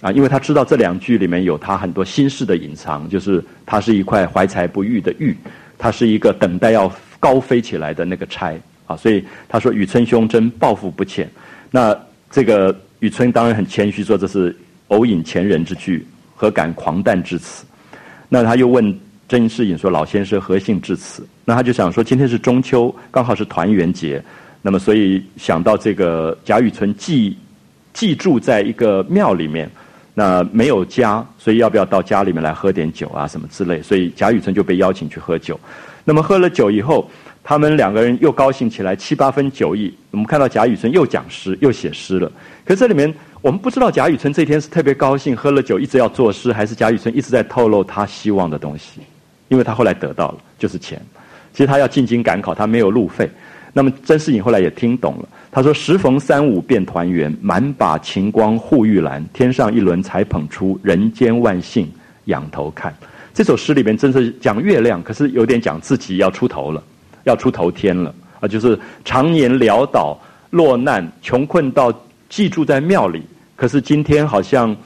啊，因为他知道这两句里面有他很多心事的隐藏，就是他是一块怀才不遇的玉，他是一个等待要高飞起来的那个钗啊，所以他说雨村兄真抱负不浅。那这个雨村当然很谦虚，说这是偶引前人之句，何敢狂诞至此？那他又问甄士隐说：老先生何幸至此？那他就想说，今天是中秋，刚好是团圆节。”那么，所以想到这个贾雨村寄寄住在一个庙里面，那没有家，所以要不要到家里面来喝点酒啊，什么之类？所以贾雨村就被邀请去喝酒。那么喝了酒以后，他们两个人又高兴起来，七八分酒意。我们看到贾雨村又讲诗，又写诗了。可这里面我们不知道贾雨村这天是特别高兴，喝了酒一直要作诗，还是贾雨村一直在透露他希望的东西？因为他后来得到了，就是钱。其实他要进京赶考，他没有路费。那么甄士隐后来也听懂了，他说：“时逢三五便团圆，满把晴光护玉兰。天上一轮才捧出，人间万幸仰头看。”这首诗里面真是讲月亮，可是有点讲自己要出头了，要出头天了啊！就是常年潦倒落难，穷困到寄住在庙里，可是今天好像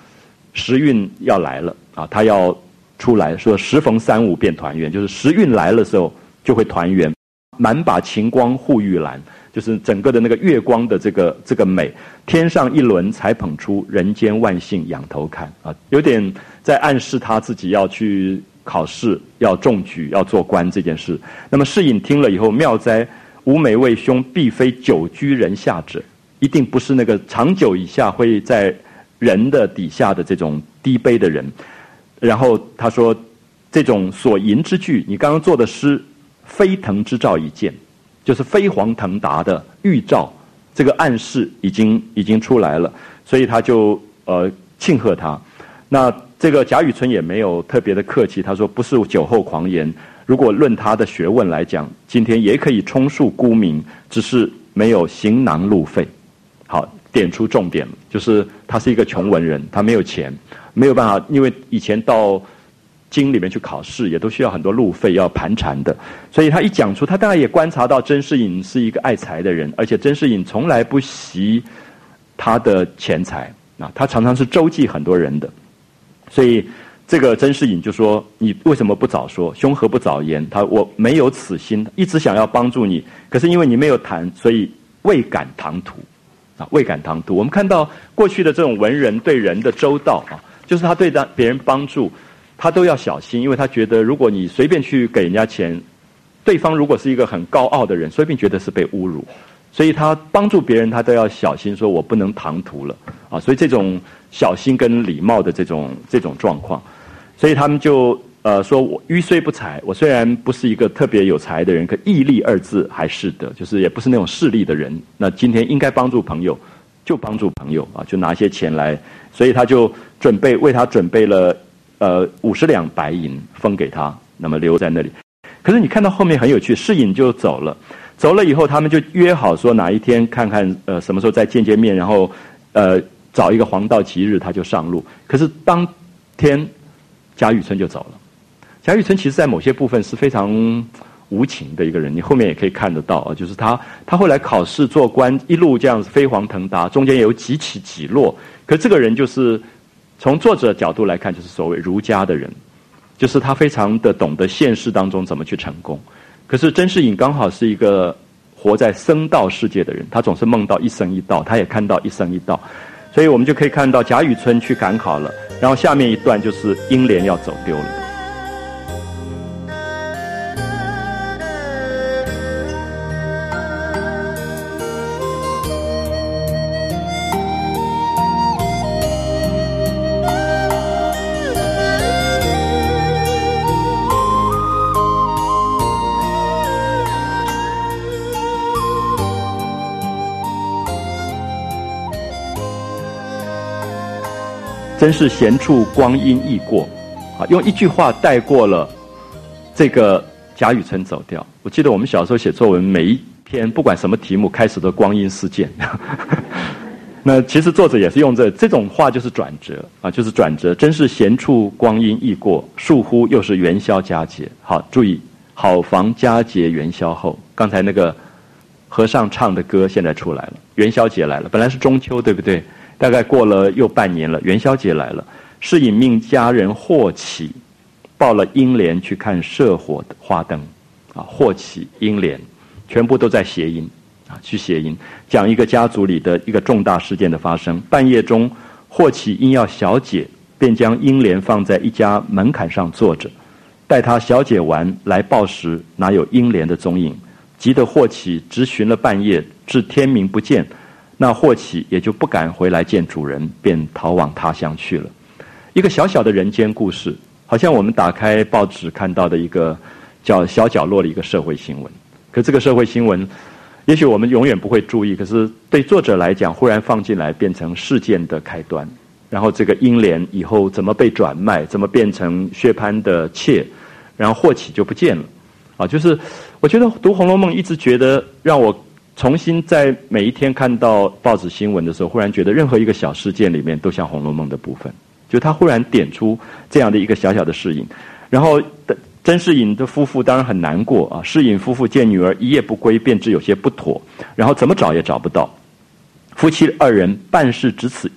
时运要来了啊！他要出来说：“时逢三五便团圆，就是时运来了时候就会团圆。”满把晴光护玉兰，就是整个的那个月光的这个这个美。天上一轮才捧出，人间万幸仰头看啊，有点在暗示他自己要去考试，要中举，要做官这件事。那么世隐听了以后，妙哉！吾每位兄必非久居人下者，一定不是那个长久以下会在人的底下的这种低卑的人。然后他说，这种所吟之句，你刚刚做的诗。飞腾之兆已见，就是飞黄腾达的预兆，这个暗示已经已经出来了，所以他就呃庆贺他。那这个贾雨村也没有特别的客气，他说不是酒后狂言。如果论他的学问来讲，今天也可以充数沽名，只是没有行囊路费。好，点出重点，就是他是一个穷文人，他没有钱，没有办法，因为以前到。心里面去考试也都需要很多路费要盘缠的，所以他一讲出，他当然也观察到甄士隐是一个爱财的人，而且甄士隐从来不惜他的钱财啊，他常常是周济很多人的，所以这个甄士隐就说：“你为什么不早说？兄何不早言？他我没有此心，一直想要帮助你，可是因为你没有谈，所以未敢唐突啊，未敢唐突。我们看到过去的这种文人对人的周到啊，就是他对他别人帮助。”他都要小心，因为他觉得，如果你随便去给人家钱，对方如果是一个很高傲的人，随便觉得是被侮辱，所以他帮助别人，他都要小心，说我不能唐突了啊！所以这种小心跟礼貌的这种这种状况，所以他们就呃说我愚虽不才，我虽然不是一个特别有才的人，可毅力二字还是的，就是也不是那种势利的人。那今天应该帮助朋友，就帮助朋友啊，就拿些钱来，所以他就准备为他准备了。呃，五十两白银分给他，那么留在那里。可是你看到后面很有趣，世隐就走了，走了以后，他们就约好说哪一天看看，呃，什么时候再见见面，然后，呃，找一个黄道吉日，他就上路。可是当天，贾雨村就走了。贾雨村其实，在某些部分是非常无情的一个人，你后面也可以看得到啊，就是他，他后来考试做官，一路这样子飞黄腾达，中间有几起几落，可这个人就是。从作者角度来看，就是所谓儒家的人，就是他非常的懂得现实当中怎么去成功。可是甄士隐刚好是一个活在僧道世界的人，他总是梦到一僧一道，他也看到一僧一道，所以我们就可以看到贾雨村去赶考了，然后下面一段就是英莲要走丢了。真是闲处光阴易过，啊，用一句话带过了这个贾雨村走掉。我记得我们小时候写作文，每一篇不管什么题目，开始都光阴似箭。那其实作者也是用这这种话，就是转折啊，就是转折。真是闲处光阴易过，倏忽又是元宵佳节。好，注意，好防佳节元宵后。刚才那个和尚唱的歌现在出来了，元宵节来了。本来是中秋，对不对？大概过了又半年了，元宵节来了。是引命家人霍启报了英莲去看社火的花灯，啊，霍启英莲，全部都在谐音，啊，去谐音讲一个家族里的一个重大事件的发生。半夜中，霍启因要小解，便将英莲放在一家门槛上坐着，待他小解完来报时，哪有英莲的踪影？急得霍启直寻了半夜，至天明不见。那霍启也就不敢回来见主人，便逃往他乡去了。一个小小的人间故事，好像我们打开报纸看到的一个叫小角落的一个社会新闻。可这个社会新闻，也许我们永远不会注意。可是对作者来讲，忽然放进来，变成事件的开端。然后这个英莲以后怎么被转卖，怎么变成薛蟠的妾，然后霍启就不见了。啊，就是我觉得读《红楼梦》一直觉得让我。重新在每一天看到报纸新闻的时候，忽然觉得任何一个小事件里面都像《红楼梦》的部分，就他忽然点出这样的一个小小的事影，然后甄士隐的夫妇当然很难过啊。士隐夫妇见女儿一夜不归，便知有些不妥，然后怎么找也找不到。夫妻二人半世只此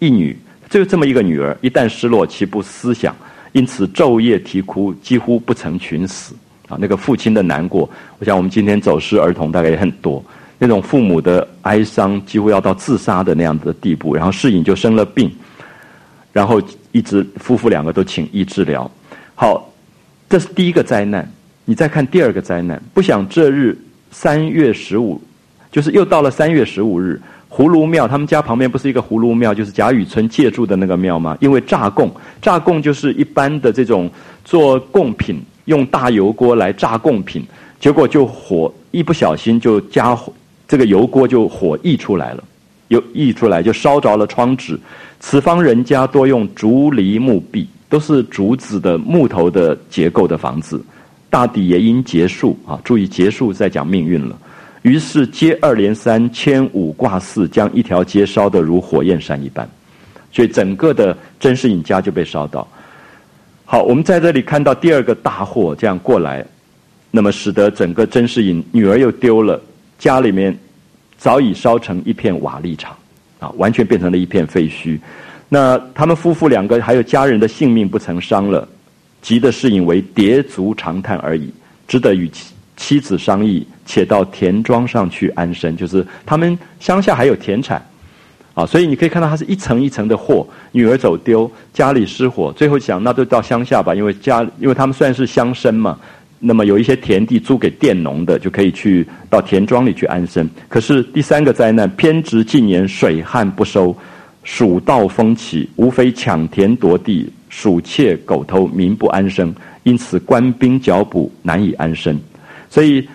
一女，就这么一个女儿，一旦失落，岂不思想？因此昼夜啼哭，几乎不曾寻死。啊，那个父亲的难过，我想我们今天走失儿童大概也很多，那种父母的哀伤几乎要到自杀的那样的地步。然后世隐就生了病，然后一直夫妇两个都请医治疗。好，这是第一个灾难。你再看第二个灾难，不想这日三月十五，就是又到了三月十五日，葫芦庙他们家旁边不是一个葫芦庙，就是贾雨村借住的那个庙吗？因为炸供，炸供就是一般的这种做贡品。用大油锅来炸贡品，结果就火一不小心就加火，这个油锅就火溢出来了，又溢出来就烧着了窗纸。此方人家多用竹篱木壁，都是竹子的木头的结构的房子，大抵也因结束啊。注意结束在讲命运了。于是接二连三，千五挂四，将一条街烧得如火焰山一般，所以整个的甄士隐家就被烧到。好，我们在这里看到第二个大祸这样过来，那么使得整个甄士隐女儿又丢了，家里面早已烧成一片瓦砾场，啊，完全变成了一片废墟。那他们夫妇两个还有家人的性命不曾伤了，急的是因为跌足长叹而已，只得与妻子商议，且到田庄上去安身，就是他们乡下还有田产。啊，所以你可以看到，它是一层一层的祸。女儿走丢，家里失火，最后想，那就到乡下吧，因为家，因为他们算是乡绅嘛。那么有一些田地租给佃农的，就可以去到田庄里去安身。可是第三个灾难，偏值近年水旱不收，鼠盗蜂起，无非抢田夺地，鼠窃狗偷，民不安生。因此官兵剿捕，难以安身。所以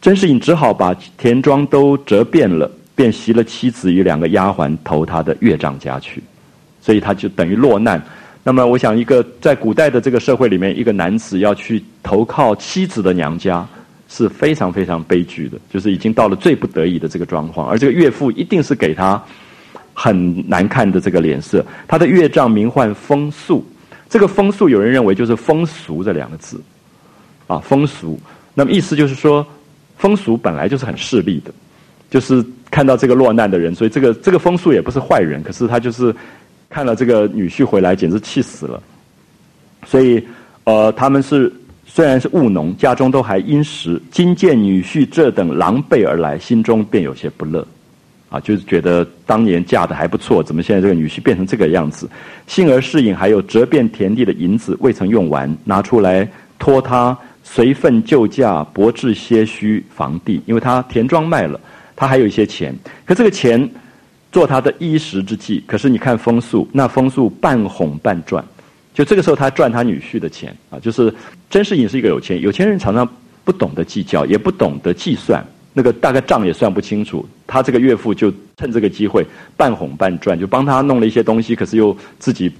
甄士隐只好把田庄都折遍了。便袭了妻子与两个丫鬟投他的岳丈家去，所以他就等于落难。那么，我想一个在古代的这个社会里面，一个男子要去投靠妻子的娘家，是非常非常悲剧的，就是已经到了最不得已的这个状况。而这个岳父一定是给他很难看的这个脸色。他的岳丈名唤风素，这个风素有人认为就是风俗这两个字，啊，风俗。那么意思就是说，风俗本来就是很势利的。就是看到这个落难的人，所以这个这个风俗也不是坏人，可是他就是看了这个女婿回来，简直气死了。所以，呃，他们是虽然是务农，家中都还殷实，今见女婿这等狼狈而来，心中便有些不乐，啊，就是觉得当年嫁的还不错，怎么现在这个女婿变成这个样子？幸而适应还有折遍田地的银子未曾用完，拿出来托他随份救驾，博置些虚房地，因为他田庄卖了。他还有一些钱，可这个钱做他的衣食之计。可是你看风素，那风素半哄半赚，就这个时候他赚他女婿的钱啊。就是甄士隐是一个有钱有钱人，常常不懂得计较，也不懂得计算，那个大概账也算不清楚。他这个岳父就趁这个机会半哄半赚，就帮他弄了一些东西，可是又自己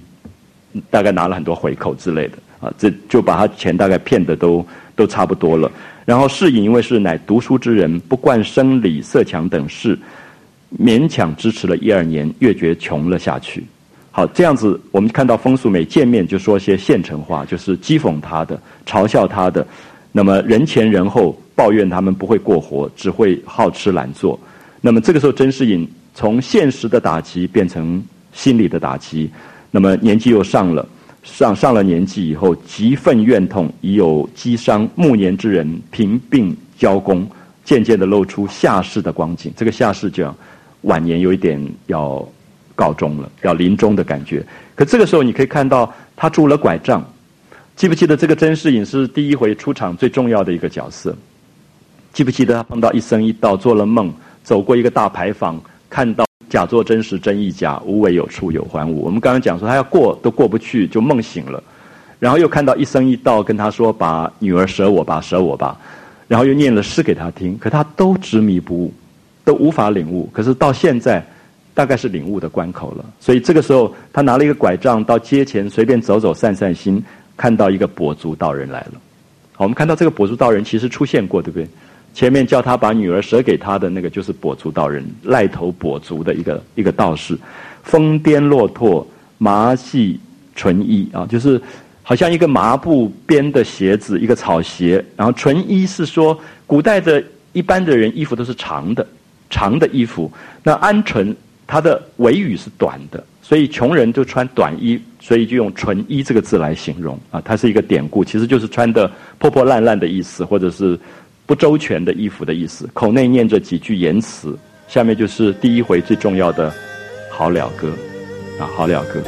大概拿了很多回扣之类的啊，这就把他钱大概骗的都都差不多了。然后世隐因为是乃读书之人，不惯生理色强等事，勉强支持了一二年，越觉穷了下去。好，这样子我们看到风素美见面就说些现成话，就是讥讽他的、嘲笑他的，那么人前人后抱怨他们不会过活，只会好吃懒做。那么这个时候，甄士隐从现实的打击变成心理的打击，那么年纪又上了，上上了年纪以后，极愤怨痛，已有积伤暮年之人，贫病交工，渐渐的露出下世的光景。这个下世讲晚年有一点要告终了，要临终的感觉。可这个时候，你可以看到他拄了拐杖，记不记得这个甄士隐是第一回出场最重要的一个角色？记不记得他碰到一生一道，做了梦？走过一个大牌坊，看到假作真实真亦假，无为有处有还无。我们刚刚讲说他要过都过不去，就梦醒了，然后又看到一生一道跟他说把女儿舍我吧，舍我吧，然后又念了诗给他听，可他都执迷不悟，都无法领悟。可是到现在，大概是领悟的关口了。所以这个时候，他拿了一个拐杖到街前随便走走散散心，看到一个跛足道人来了。好，我们看到这个跛足道人其实出现过，对不对？前面叫他把女儿舍给他的那个就是跛足道人，赖头跛足的一个一个道士，疯癫落拓，麻系纯衣啊，就是好像一个麻布编的鞋子，一个草鞋。然后纯衣是说古代的一般的人衣服都是长的，长的衣服。那鹌鹑它的尾羽是短的，所以穷人就穿短衣，所以就用纯衣这个字来形容啊。它是一个典故，其实就是穿的破破烂烂的意思，或者是。不周全的衣服的意思，口内念着几句言辞，下面就是第一回最重要的《好了歌》，啊，《好了歌》。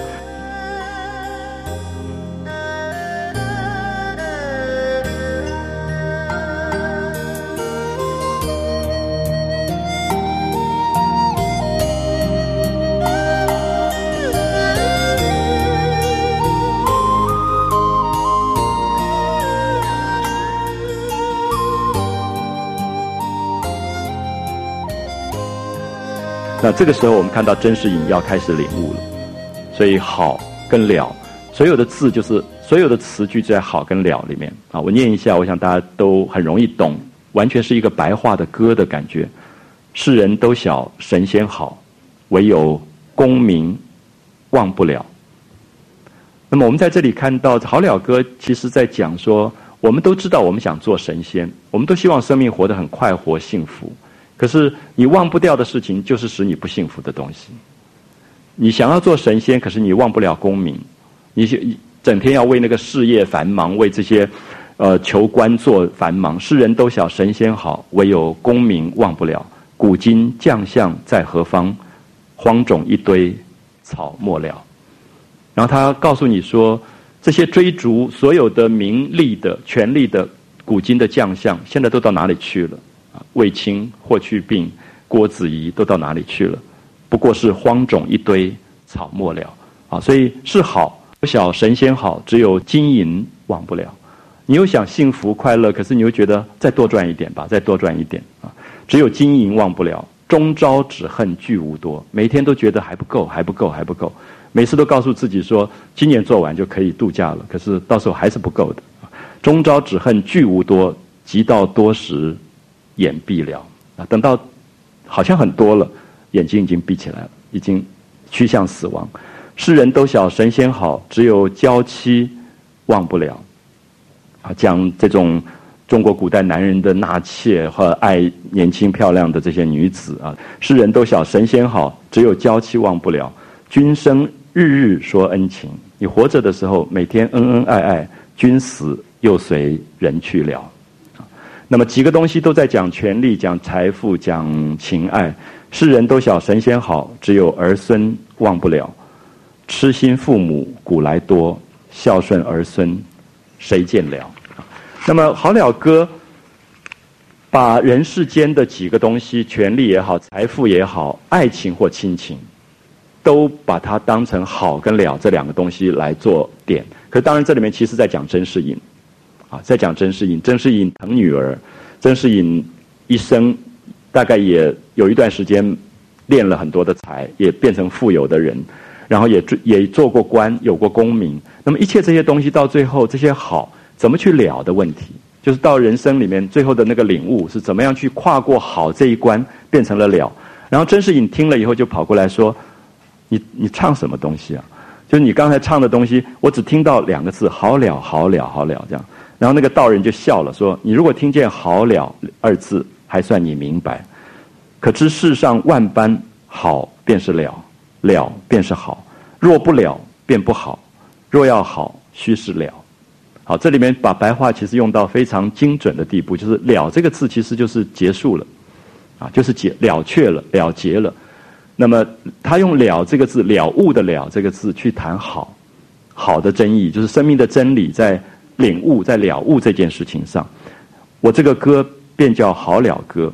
那这个时候，我们看到甄士隐要开始领悟了，所以“好”跟“了”，所有的字就是所有的词句在“好”跟“了”里面啊。我念一下，我想大家都很容易懂，完全是一个白话的歌的感觉。世人都晓神仙好，唯有功名忘不了。那么我们在这里看到《好了歌》，其实在讲说，我们都知道，我们想做神仙，我们都希望生命活得很快活、幸福。可是你忘不掉的事情，就是使你不幸福的东西。你想要做神仙，可是你忘不了功名。你整天要为那个事业繁忙，为这些呃求官做繁忙。世人都晓神仙好，唯有功名忘不了。古今将相在何方？荒冢一堆草没了。然后他告诉你说，这些追逐所有的名利的权力的古今的将相，现在都到哪里去了？卫青、霍去病、郭子仪都到哪里去了？不过是荒冢一堆草没了啊！所以是好，不晓神仙好，只有金银忘不了。你又想幸福快乐，可是你又觉得再多赚一点吧，再多赚一点啊！只有金银忘不了，终朝只恨聚无多。每天都觉得还不够，还不够，还不够。每次都告诉自己说，今年做完就可以度假了，可是到时候还是不够的。终朝只恨聚无多，急到多时。眼闭了啊！等到好像很多了，眼睛已经闭起来了，已经趋向死亡。世人都晓神仙好，只有娇妻忘不了。啊，讲这种中国古代男人的纳妾和爱年轻漂亮的这些女子啊，世人都晓神仙好，只有娇妻忘不了。君生日日说恩情，你活着的时候每天恩恩爱爱，君死又随人去了。那么几个东西都在讲权力、讲财富、讲情爱。世人都晓神仙好，只有儿孙忘不了。痴心父母古来多，孝顺儿孙谁见了？那么《好了歌》把人世间的几个东西，权力也好、财富也好、爱情或亲情，都把它当成好跟了这两个东西来做点。可当然，这里面其实在讲甄士隐。啊，在讲甄士隐，甄士隐疼女儿，甄士隐一生大概也有一段时间练了很多的财，也变成富有的人，然后也也做过官，有过功名。那么一切这些东西到最后，这些好怎么去了的问题，就是到人生里面最后的那个领悟是怎么样去跨过好这一关，变成了了。然后甄士隐听了以后就跑过来说：“你你唱什么东西啊？就是你刚才唱的东西，我只听到两个字‘好了，好了，好了’这样。然后那个道人就笑了，说：‘你如果听见‘好了’二字，还算你明白。’”可知世上万般好，便是了；了便是好。若不了，便不好。若要好，须是了。好，这里面把白话其实用到非常精准的地步，就是“了”这个字其实就是结束了，啊，就是结了却了，了结了。那么他用“了”这个字，了悟的“了”这个字去谈好，好的真意，就是生命的真理在领悟，在了悟这件事情上。我这个歌便叫好了歌。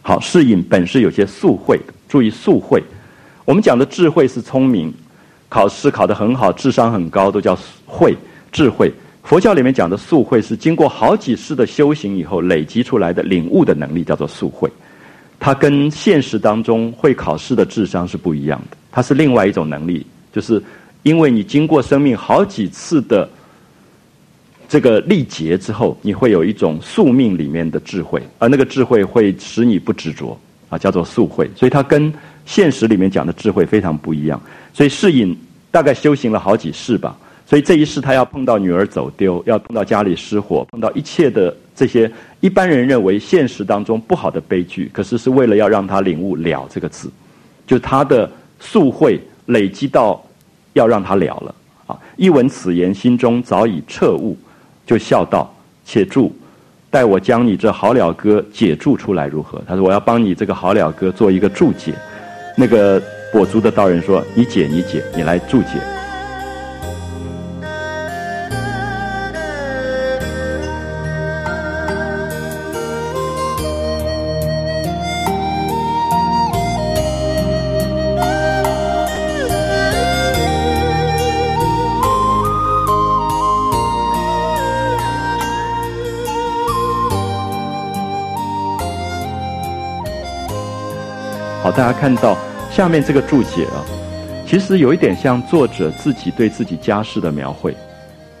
好，适应本是有些素慧。注意素慧，我们讲的智慧是聪明，考试考得很好，智商很高，都叫慧智慧。佛教里面讲的素慧是经过好几世的修行以后累积出来的领悟的能力，叫做素慧。它跟现实当中会考试的智商是不一样的，它是另外一种能力，就是因为你经过生命好几次的。这个历劫之后，你会有一种宿命里面的智慧，而那个智慧会使你不执着啊，叫做宿慧。所以它跟现实里面讲的智慧非常不一样。所以世隐大概修行了好几世吧，所以这一世他要碰到女儿走丢，要碰到家里失火，碰到一切的这些一般人认为现实当中不好的悲剧，可是是为了要让他领悟了这个字，就他的宿慧累积到要让他了了啊！一闻此言，心中早已彻悟。就笑道：“且住，待我将你这好了歌解注出来如何？”他说：“我要帮你这个好了歌做一个注解。”那个跛足的道人说：“你解，你解，你来注解。”大家看到下面这个注解啊，其实有一点像作者自己对自己家世的描绘。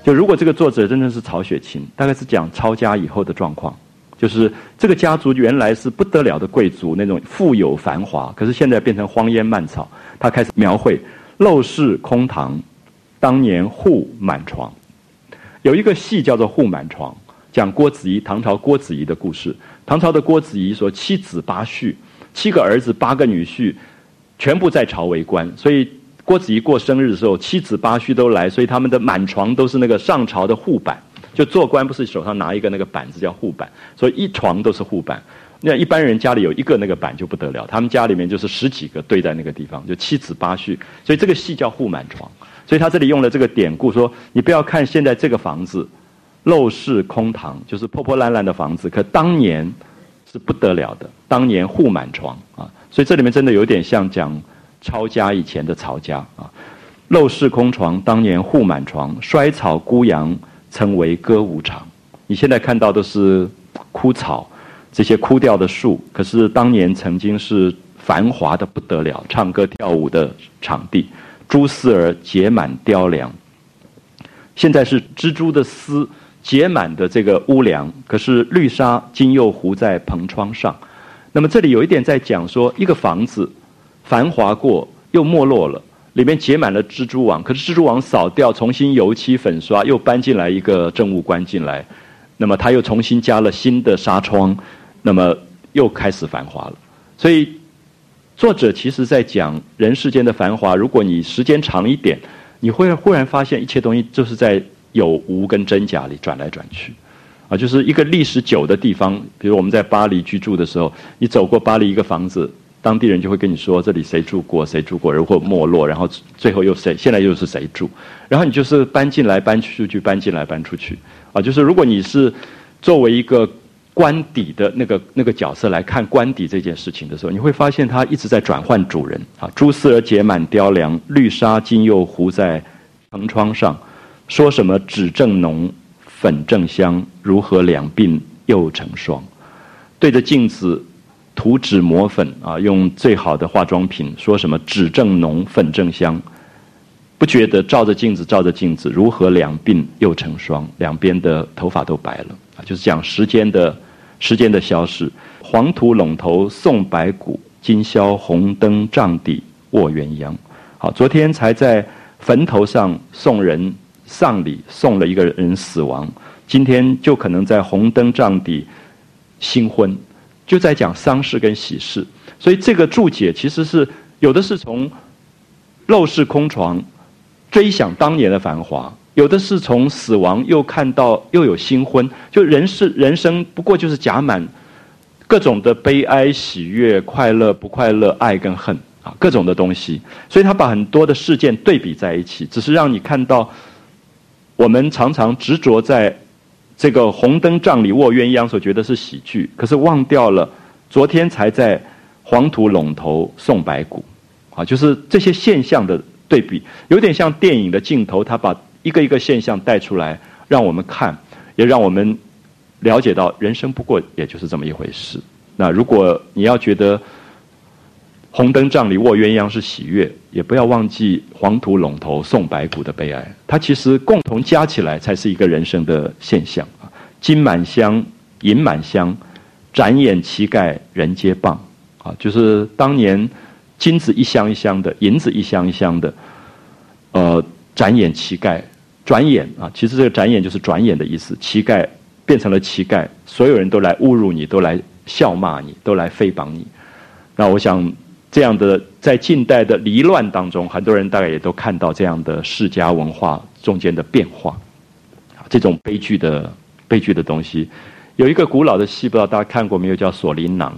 就如果这个作者真的是曹雪芹，大概是讲抄家以后的状况，就是这个家族原来是不得了的贵族，那种富有繁华，可是现在变成荒烟蔓草。他开始描绘陋室空堂，当年户满床。有一个戏叫做《户满床》，讲郭子仪，唐朝郭子仪的故事。唐朝的郭子仪说七子八婿。七个儿子八个女婿，全部在朝为官。所以郭子仪过生日的时候，七子八婿都来，所以他们的满床都是那个上朝的护板。就做官不是手上拿一个那个板子叫护板，所以一床都是护板。那一般人家里有一个那个板就不得了，他们家里面就是十几个堆在那个地方，就七子八婿。所以这个戏叫护满床。所以他这里用了这个典故，说你不要看现在这个房子陋室空堂，就是破破烂烂的房子，可当年。是不得了的，当年户满床啊，所以这里面真的有点像讲抄家以前的曹家啊。陋室空床，当年户满床，衰草孤杨，曾为歌舞场。你现在看到的是枯草，这些枯掉的树，可是当年曾经是繁华的不得了，唱歌跳舞的场地。蛛丝儿结满雕梁，现在是蜘蛛的丝。结满的这个屋梁，可是绿纱今又糊在蓬窗上。那么这里有一点在讲说，一个房子繁华过又没落了，里面结满了蜘蛛网。可是蜘蛛网扫掉，重新油漆粉刷，又搬进来一个政务官进来，那么他又重新加了新的纱窗，那么又开始繁华了。所以作者其实在讲人世间的繁华。如果你时间长一点，你会忽然发现一切东西就是在。有无跟真假里转来转去，啊，就是一个历史久的地方。比如我们在巴黎居住的时候，你走过巴黎一个房子，当地人就会跟你说这里谁住过，谁住过，然后没落，然后最后又谁，现在又是谁住，然后你就是搬进来搬出去，搬进来搬出去，啊，就是如果你是作为一个官邸的那个那个角色来看官邸这件事情的时候，你会发现它一直在转换主人啊，蛛丝儿结满雕梁，绿纱今又糊在藤窗上。说什么纸正浓，粉正香，如何两鬓又成霜？对着镜子，涂脂抹粉啊，用最好的化妆品，说什么脂正浓，粉正香，不觉得照着镜子照着镜子，如何两鬓又成霜，两边的头发都白了啊，就是讲时间的时间的消逝。黄土陇头送白骨，今宵红灯帐底卧鸳鸯。好，昨天才在坟头上送人丧礼，送了一个人死亡，今天就可能在红灯帐底新婚。就在讲丧事跟喜事，所以这个注解其实是有的是从陋室空床追想当年的繁华，有的是从死亡又看到又有新婚，就人是人生不过就是夹满各种的悲哀、喜悦、快乐、不快乐、爱跟恨啊，各种的东西。所以他把很多的事件对比在一起，只是让你看到我们常常执着在。这个红灯帐里卧鸳鸯所觉得是喜剧，可是忘掉了昨天才在黄土陇头送白骨，啊，就是这些现象的对比，有点像电影的镜头，他把一个一个现象带出来让我们看，也让我们了解到人生不过也就是这么一回事。那如果你要觉得，红灯帐里卧鸳鸯是喜悦，也不要忘记黄土陇头送白骨的悲哀。它其实共同加起来才是一个人生的现象啊！金满箱，银满箱，展眼乞丐人皆谤啊！就是当年金子一箱一箱的，银子一箱一箱的，呃，展眼乞丐，转眼啊！其实这个展眼就是转眼的意思，乞丐变成了乞丐，所有人都来侮辱你，都来笑骂你，都来诽谤你。那我想。这样的在近代的离乱当中，很多人大概也都看到这样的世家文化中间的变化，这种悲剧的悲剧的东西。有一个古老的戏，不知道大家看过没有？叫《锁麟囊》，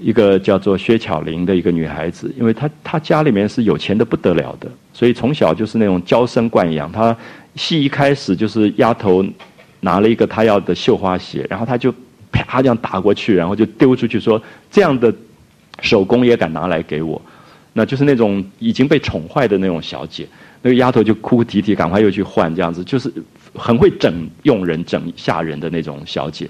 一个叫做薛巧玲的一个女孩子，因为她她家里面是有钱的不得了的，所以从小就是那种娇生惯养。她戏一开始就是丫头拿了一个她要的绣花鞋，然后她就啪这样打过去，然后就丢出去说这样的。手工也敢拿来给我，那就是那种已经被宠坏的那种小姐。那个丫头就哭哭啼啼，赶快又去换，这样子就是很会整佣人、整下人的那种小姐。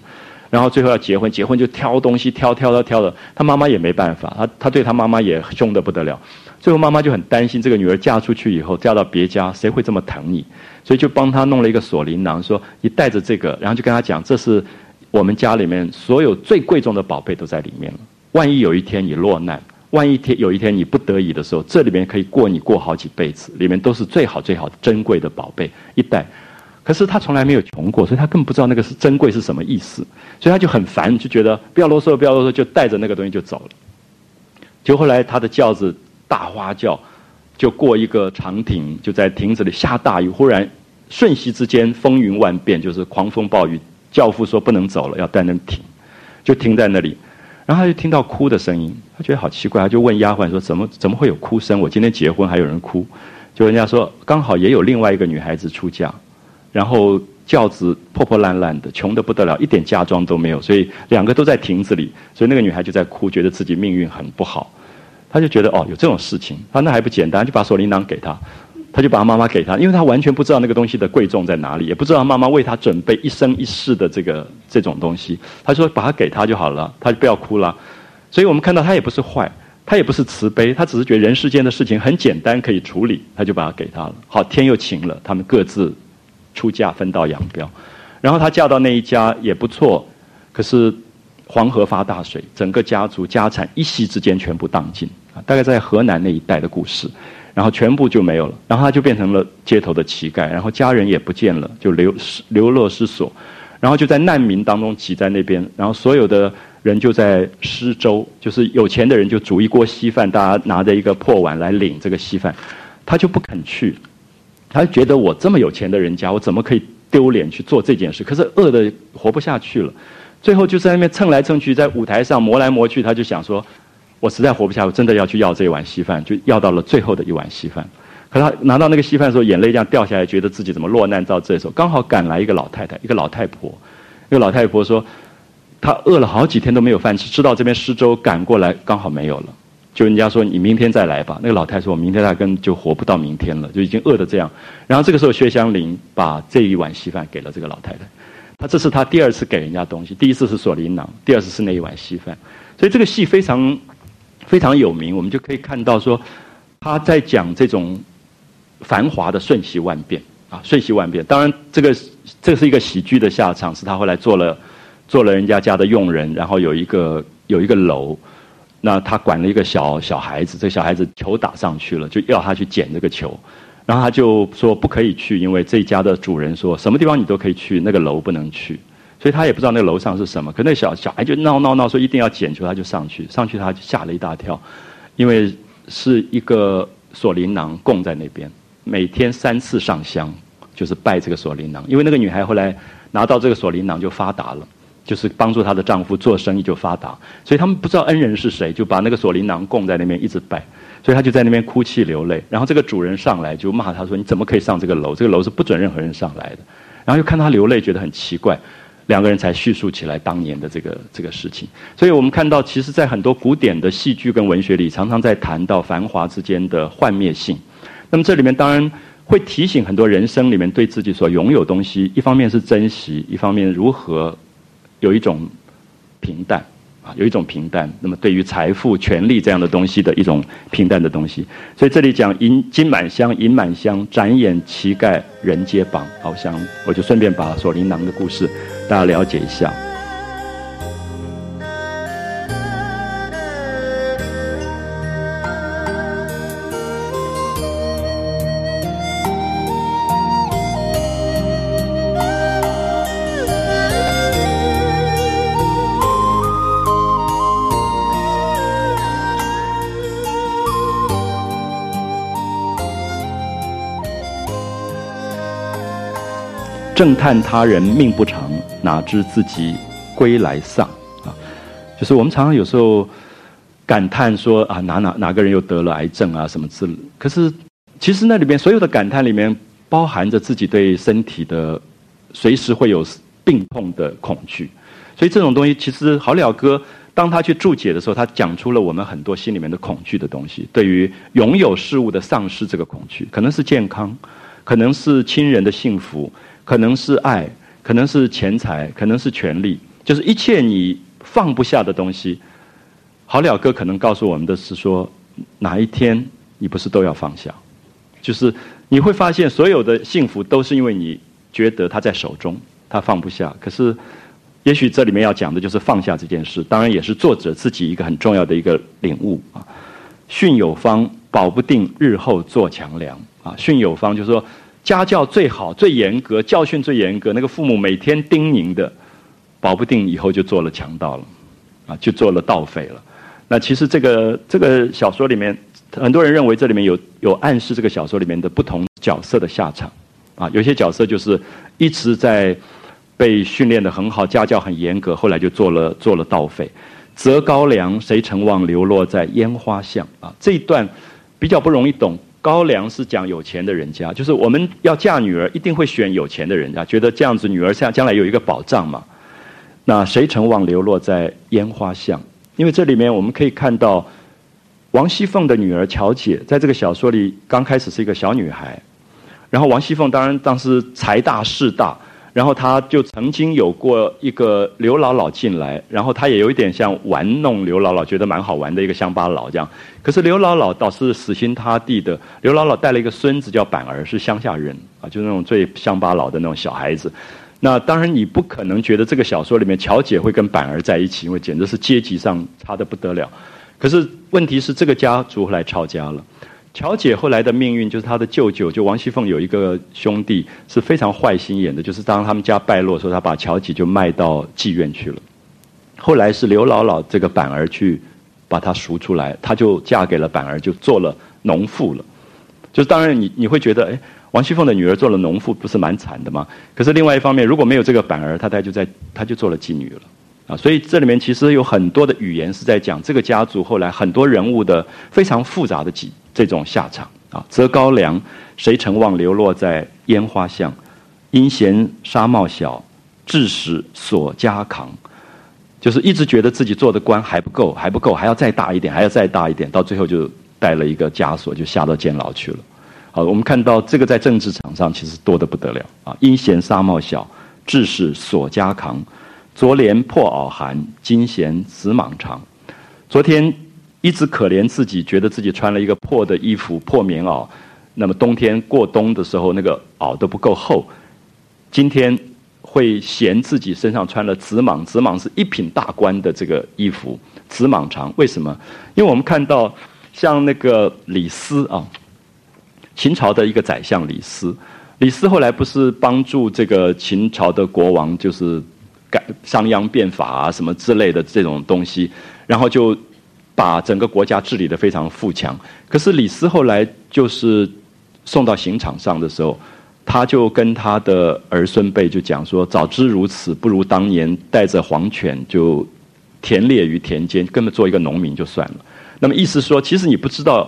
然后最后要结婚，结婚就挑东西，挑挑挑挑的。她妈妈也没办法，她她对她妈妈也凶得不得了。最后妈妈就很担心，这个女儿嫁出去以后，嫁到别家，谁会这么疼你？所以就帮她弄了一个锁麟囊，说你带着这个，然后就跟她讲，这是我们家里面所有最贵重的宝贝都在里面了。万一有一天你落难，万一天有一天你不得已的时候，这里面可以过你过好几辈子，里面都是最好最好珍贵的宝贝一袋。可是他从来没有穷过，所以他根本不知道那个是珍贵是什么意思，所以他就很烦，就觉得不要啰嗦，不要啰嗦，就带着那个东西就走了。就后来他的轿子大花轿就过一个长亭，就在亭子里下大雨，忽然瞬息之间风云万变，就是狂风暴雨。轿夫说不能走了，要在那停，就停在那里。然后他就听到哭的声音，他觉得好奇怪，他就问丫鬟说：“怎么怎么会有哭声？我今天结婚还有人哭？”就人家说刚好也有另外一个女孩子出嫁，然后轿子破破烂烂的，穷的不得了，一点嫁妆都没有，所以两个都在亭子里，所以那个女孩就在哭，觉得自己命运很不好。他就觉得哦，有这种事情，他那还不简单，就把锁铃铛给他。他就把他妈妈给他，因为他完全不知道那个东西的贵重在哪里，也不知道妈妈为他准备一生一世的这个这种东西。他说把它给他就好了，他就不要哭了。所以我们看到他也不是坏，他也不是慈悲，他只是觉得人世间的事情很简单可以处理，他就把它给他了。好，天又晴了，他们各自出嫁分道扬镳。然后他嫁到那一家也不错，可是黄河发大水，整个家族家产一夕之间全部荡尽啊！大概在河南那一带的故事。然后全部就没有了，然后他就变成了街头的乞丐，然后家人也不见了，就流流落失所，然后就在难民当中挤在那边，然后所有的人就在施粥，就是有钱的人就煮一锅稀饭，大家拿着一个破碗来领这个稀饭，他就不肯去，他觉得我这么有钱的人家，我怎么可以丢脸去做这件事？可是饿的活不下去了，最后就在那边蹭来蹭去，在舞台上磨来磨去，他就想说。我实在活不下，我真的要去要这一碗稀饭，就要到了最后的一碗稀饭。可他拿到那个稀饭的时候，眼泪这样掉下来，觉得自己怎么落难到这时候，刚好赶来一个老太太，一个老太婆。那个老太婆说，她饿了好几天都没有饭吃，知道这边施粥赶过来，刚好没有了。就人家说你明天再来吧。那个老太说，我明天大根就活不到明天了，就已经饿得这样。然后这个时候，薛湘林把这一碗稀饭给了这个老太太。他这是他第二次给人家东西，第一次是锁麟囊，第二次是那一碗稀饭。所以这个戏非常非常有名，我们就可以看到说他在讲这种繁华的瞬息万变啊，瞬息万变。当然，这个这是一个喜剧的下场，是他后来做了做了人家家的佣人，然后有一个有一个楼，那他管了一个小小孩子，这小孩子球打上去了，就要他去捡这个球。然后他就说不可以去，因为这家的主人说什么地方你都可以去，那个楼不能去，所以他也不知道那个楼上是什么。可那小小孩就闹闹闹说一定要捡球，他就上去，上去他就吓了一大跳，因为是一个锁麟囊供在那边，每天三次上香，就是拜这个锁麟囊。因为那个女孩后来拿到这个锁麟囊就发达了，就是帮助她的丈夫做生意就发达，所以他们不知道恩人是谁，就把那个锁麟囊供在那边一直拜。所以他就在那边哭泣流泪，然后这个主人上来就骂他说：“你怎么可以上这个楼？这个楼是不准任何人上来的。”然后又看他流泪，觉得很奇怪，两个人才叙述起来当年的这个这个事情。所以我们看到，其实，在很多古典的戏剧跟文学里，常常在谈到繁华之间的幻灭性。那么这里面当然会提醒很多人生里面对自己所拥有东西，一方面是珍惜，一方面如何有一种平淡。有一种平淡，那么对于财富、权力这样的东西的一种平淡的东西，所以这里讲银金满箱，银满箱，展眼乞丐人皆谤。好，像我就顺便把锁麟囊的故事大家了解一下。正叹他人命不长，哪知自己归来丧啊！就是我们常常有时候感叹说啊，哪哪哪个人又得了癌症啊什么之类。可是其实那里面所有的感叹里面，包含着自己对身体的随时会有病痛的恐惧。所以这种东西，其实好了哥当他去注解的时候，他讲出了我们很多心里面的恐惧的东西。对于拥有事物的丧失，这个恐惧，可能是健康，可能是亲人的幸福。可能是爱，可能是钱财，可能是权力，就是一切你放不下的东西。好了，哥可能告诉我们的是说，哪一天你不是都要放下？就是你会发现，所有的幸福都是因为你觉得他在手中，他放不下。可是，也许这里面要讲的就是放下这件事。当然，也是作者自己一个很重要的一个领悟啊。训有方，保不定日后做强梁啊。训有方就是说。家教最好、最严格，教训最严格，那个父母每天叮咛的，保不定以后就做了强盗了，啊，就做了盗匪了。那其实这个这个小说里面，很多人认为这里面有有暗示这个小说里面的不同角色的下场，啊，有些角色就是一直在被训练的很好，家教很严格，后来就做了做了盗匪。择高粱，谁曾望流落在烟花巷？啊，这一段比较不容易懂。高粱是讲有钱的人家，就是我们要嫁女儿，一定会选有钱的人家，觉得这样子女儿像将来有一个保障嘛。那谁曾望流落在烟花巷？因为这里面我们可以看到，王熙凤的女儿乔姐，在这个小说里刚开始是一个小女孩，然后王熙凤当然当时财大势大。然后他就曾经有过一个刘姥姥进来，然后他也有一点像玩弄刘姥姥，觉得蛮好玩的一个乡巴佬这样。可是刘姥姥倒是死心塌地的。刘姥姥带了一个孙子叫板儿，是乡下人啊，就是那种最乡巴佬的那种小孩子。那当然你不可能觉得这个小说里面乔姐会跟板儿在一起，因为简直是阶级上差的不得了。可是问题是这个家族来抄家了。乔姐后来的命运就是她的舅舅，就王熙凤有一个兄弟是非常坏心眼的，就是当他们家败落的时候，他把乔姐就卖到妓院去了。后来是刘姥姥这个板儿去把她赎出来，她就嫁给了板儿，就做了农妇了。就是当然你你会觉得，哎，王熙凤的女儿做了农妇不是蛮惨的吗？可是另外一方面，如果没有这个板儿，她她就在她就做了妓女了。啊，所以这里面其实有很多的语言是在讲这个家族后来很多人物的非常复杂的几这种下场啊。择高粱，谁曾望流落在烟花巷？因嫌纱帽小，致使锁家扛。就是一直觉得自己做的官还不够，还不够，还要再大一点，还要再大一点，到最后就带了一个枷锁，就下到监牢去了。好，我们看到这个在政治场上其实多得不得了啊。因嫌纱帽小，致使锁家扛。昨怜破袄寒，今嫌子蟒长。昨天一直可怜自己，觉得自己穿了一个破的衣服、破棉袄，那么冬天过冬的时候，那个袄都不够厚。今天会嫌自己身上穿了紫蟒，紫蟒是一品大官的这个衣服，紫蟒长。为什么？因为我们看到像那个李斯啊，秦朝的一个宰相李斯，李斯后来不是帮助这个秦朝的国王，就是改商鞅变法啊什么之类的这种东西，然后就把整个国家治理的非常富强。可是李斯后来就是送到刑场上的时候。他就跟他的儿孙辈就讲说：“早知如此，不如当年带着黄犬就田猎于田间，根本做一个农民就算了。”那么意思说，其实你不知道，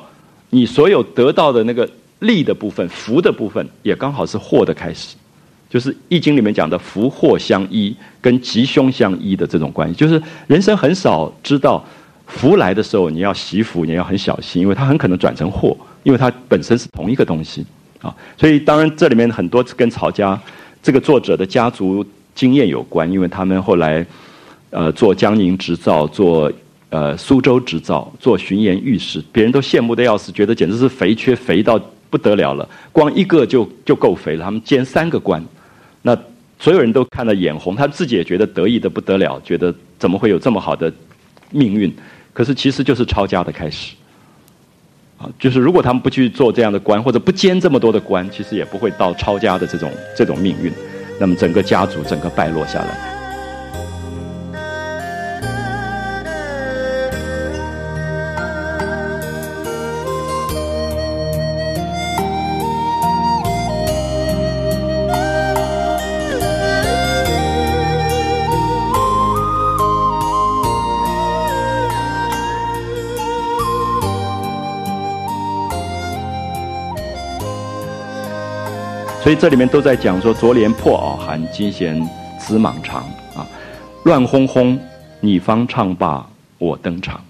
你所有得到的那个利的部分、福的部分，也刚好是祸的开始。就是《易经》里面讲的福祸相依，跟吉凶相依的这种关系。就是人生很少知道福来的时候，你要惜福，你要很小心，因为它很可能转成祸，因为它本身是同一个东西。啊，所以当然这里面很多跟曹家这个作者的家族经验有关，因为他们后来呃做江宁织造，做呃苏州织造，做巡盐御史，别人都羡慕的要死，觉得简直是肥缺肥到不得了了，光一个就就够肥了。他们兼三个官，那所有人都看得眼红，他自己也觉得得意的不得了，觉得怎么会有这么好的命运？可是其实就是抄家的开始。啊，就是如果他们不去做这样的官，或者不兼这么多的官，其实也不会到抄家的这种这种命运，那么整个家族整个败落下来。所以这里面都在讲说：“昨年破袄寒，今弦子蟒长。”啊，乱哄哄，你方唱罢我登场。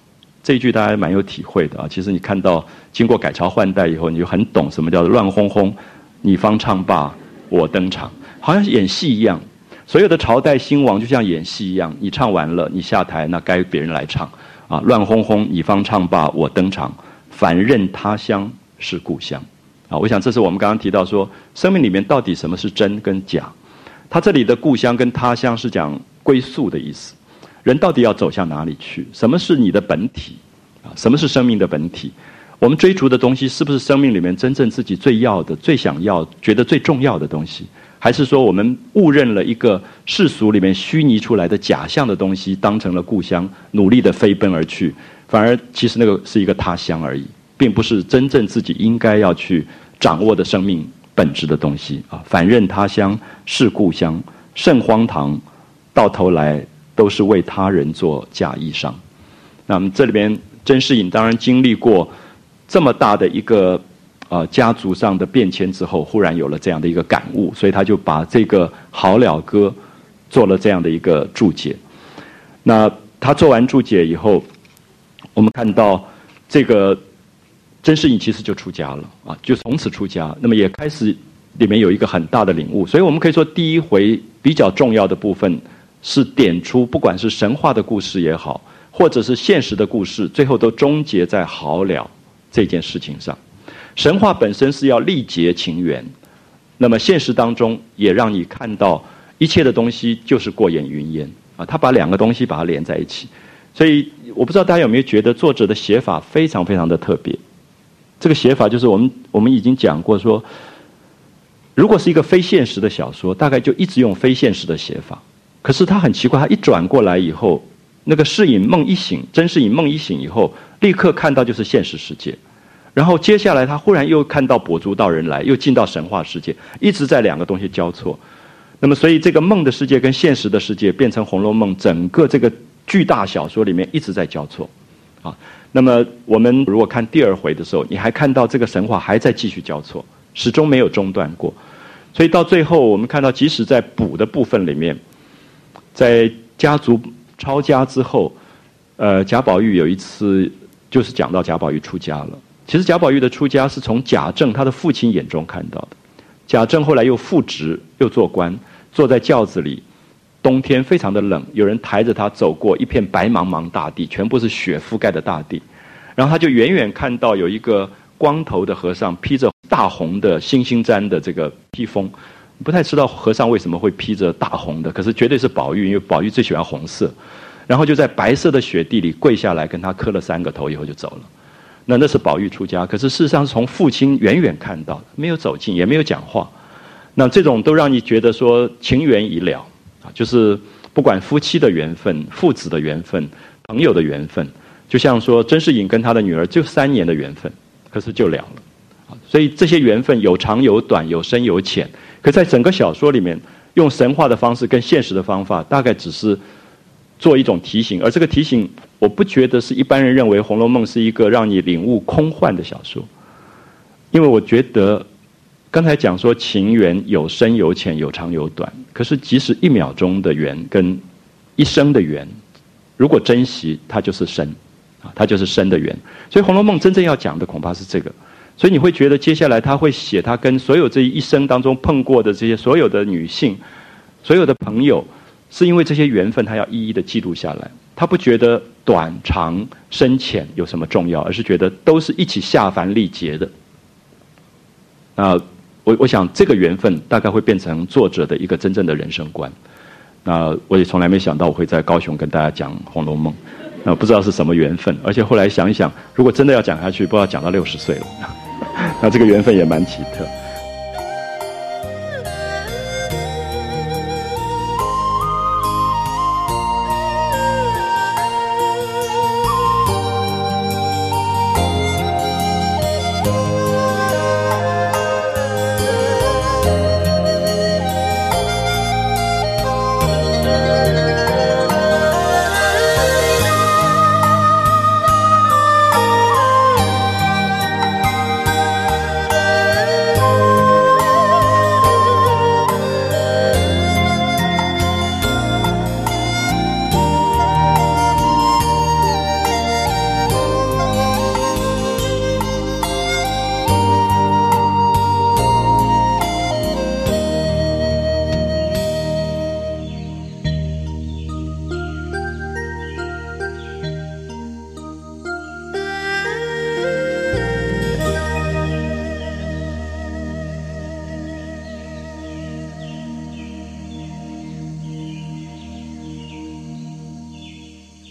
这句大家蛮有体会的啊。其实你看到经过改朝换代以后，你就很懂什么叫做“乱哄哄，你方唱罢我登场”。好像演戏一样，所有的朝代兴亡就像演戏一样，你唱完了，你下台，那该别人来唱。啊，乱哄哄，你方唱罢我登场，反认他乡是故乡。啊，我想这是我们刚刚提到说，生命里面到底什么是真跟假？他这里的故乡跟他乡是讲归宿的意思。人到底要走向哪里去？什么是你的本体？啊，什么是生命的本体？我们追逐的东西是不是生命里面真正自己最要的、最想要、觉得最重要的东西？还是说我们误认了一个世俗里面虚拟出来的假象的东西，当成了故乡，努力的飞奔而去，反而其实那个是一个他乡而已，并不是真正自己应该要去。掌握的生命本质的东西啊，反认他乡是故乡，甚荒唐，到头来都是为他人做嫁衣裳。那么这里边甄士隐当然经历过这么大的一个呃家族上的变迁之后，忽然有了这样的一个感悟，所以他就把这个《好了歌》做了这样的一个注解。那他做完注解以后，我们看到这个。甄士隐其实就出家了啊，就从此出家。那么也开始里面有一个很大的领悟，所以我们可以说第一回比较重要的部分是点出，不管是神话的故事也好，或者是现实的故事，最后都终结在好了这件事情上。神话本身是要历劫情缘，那么现实当中也让你看到一切的东西就是过眼云烟啊。他把两个东西把它连在一起，所以我不知道大家有没有觉得作者的写法非常非常的特别。这个写法就是我们我们已经讲过说，如果是一个非现实的小说，大概就一直用非现实的写法。可是他很奇怪，他一转过来以后，那个是影梦一醒，真是影梦一醒以后，立刻看到就是现实世界。然后接下来他忽然又看到跛足道人来，又进到神话世界，一直在两个东西交错。那么，所以这个梦的世界跟现实的世界变成《红楼梦》整个这个巨大小说里面一直在交错，啊。那么，我们如果看第二回的时候，你还看到这个神话还在继续交错，始终没有中断过。所以到最后，我们看到，即使在补的部分里面，在家族抄家之后，呃，贾宝玉有一次就是讲到贾宝玉出家了。其实贾宝玉的出家是从贾政他的父亲眼中看到的。贾政后来又复职，又做官，坐在轿子里，冬天非常的冷，有人抬着他走过一片白茫茫大地，全部是雪覆盖的大地，然后他就远远看到有一个光头的和尚披着大红的星星毡的这个披风，不太知道和尚为什么会披着大红的，可是绝对是宝玉，因为宝玉最喜欢红色，然后就在白色的雪地里跪下来跟他磕了三个头，以后就走了。那那是宝玉出家，可是事实上是从父亲远远看到的，没有走近，也没有讲话。那这种都让你觉得说情缘已了，就是不管夫妻的缘分、父子的缘分、朋友的缘分，就像说甄士隐跟他的女儿就三年的缘分，可是就了了。所以这些缘分有长有短，有深有浅。可在整个小说里面，用神话的方式跟现实的方法，大概只是做一种提醒，而这个提醒，我不觉得是一般人认为《红楼梦》是一个让你领悟空幻的小说，因为我觉得。刚才讲说情缘有深有浅有长有短，可是即使一秒钟的缘跟一生的缘，如果珍惜，它就是生，啊，它就是生的缘。所以《红楼梦》真正要讲的恐怕是这个。所以你会觉得接下来他会写他跟所有这一生当中碰过的这些所有的女性，所有的朋友，是因为这些缘分他要一一的记录下来。他不觉得短长深浅有什么重要，而是觉得都是一起下凡历劫的。啊。我我想这个缘分大概会变成作者的一个真正的人生观。那我也从来没想到我会在高雄跟大家讲《红楼梦》，那不知道是什么缘分。而且后来想一想，如果真的要讲下去，不知道讲到六十岁了。那这个缘分也蛮奇特。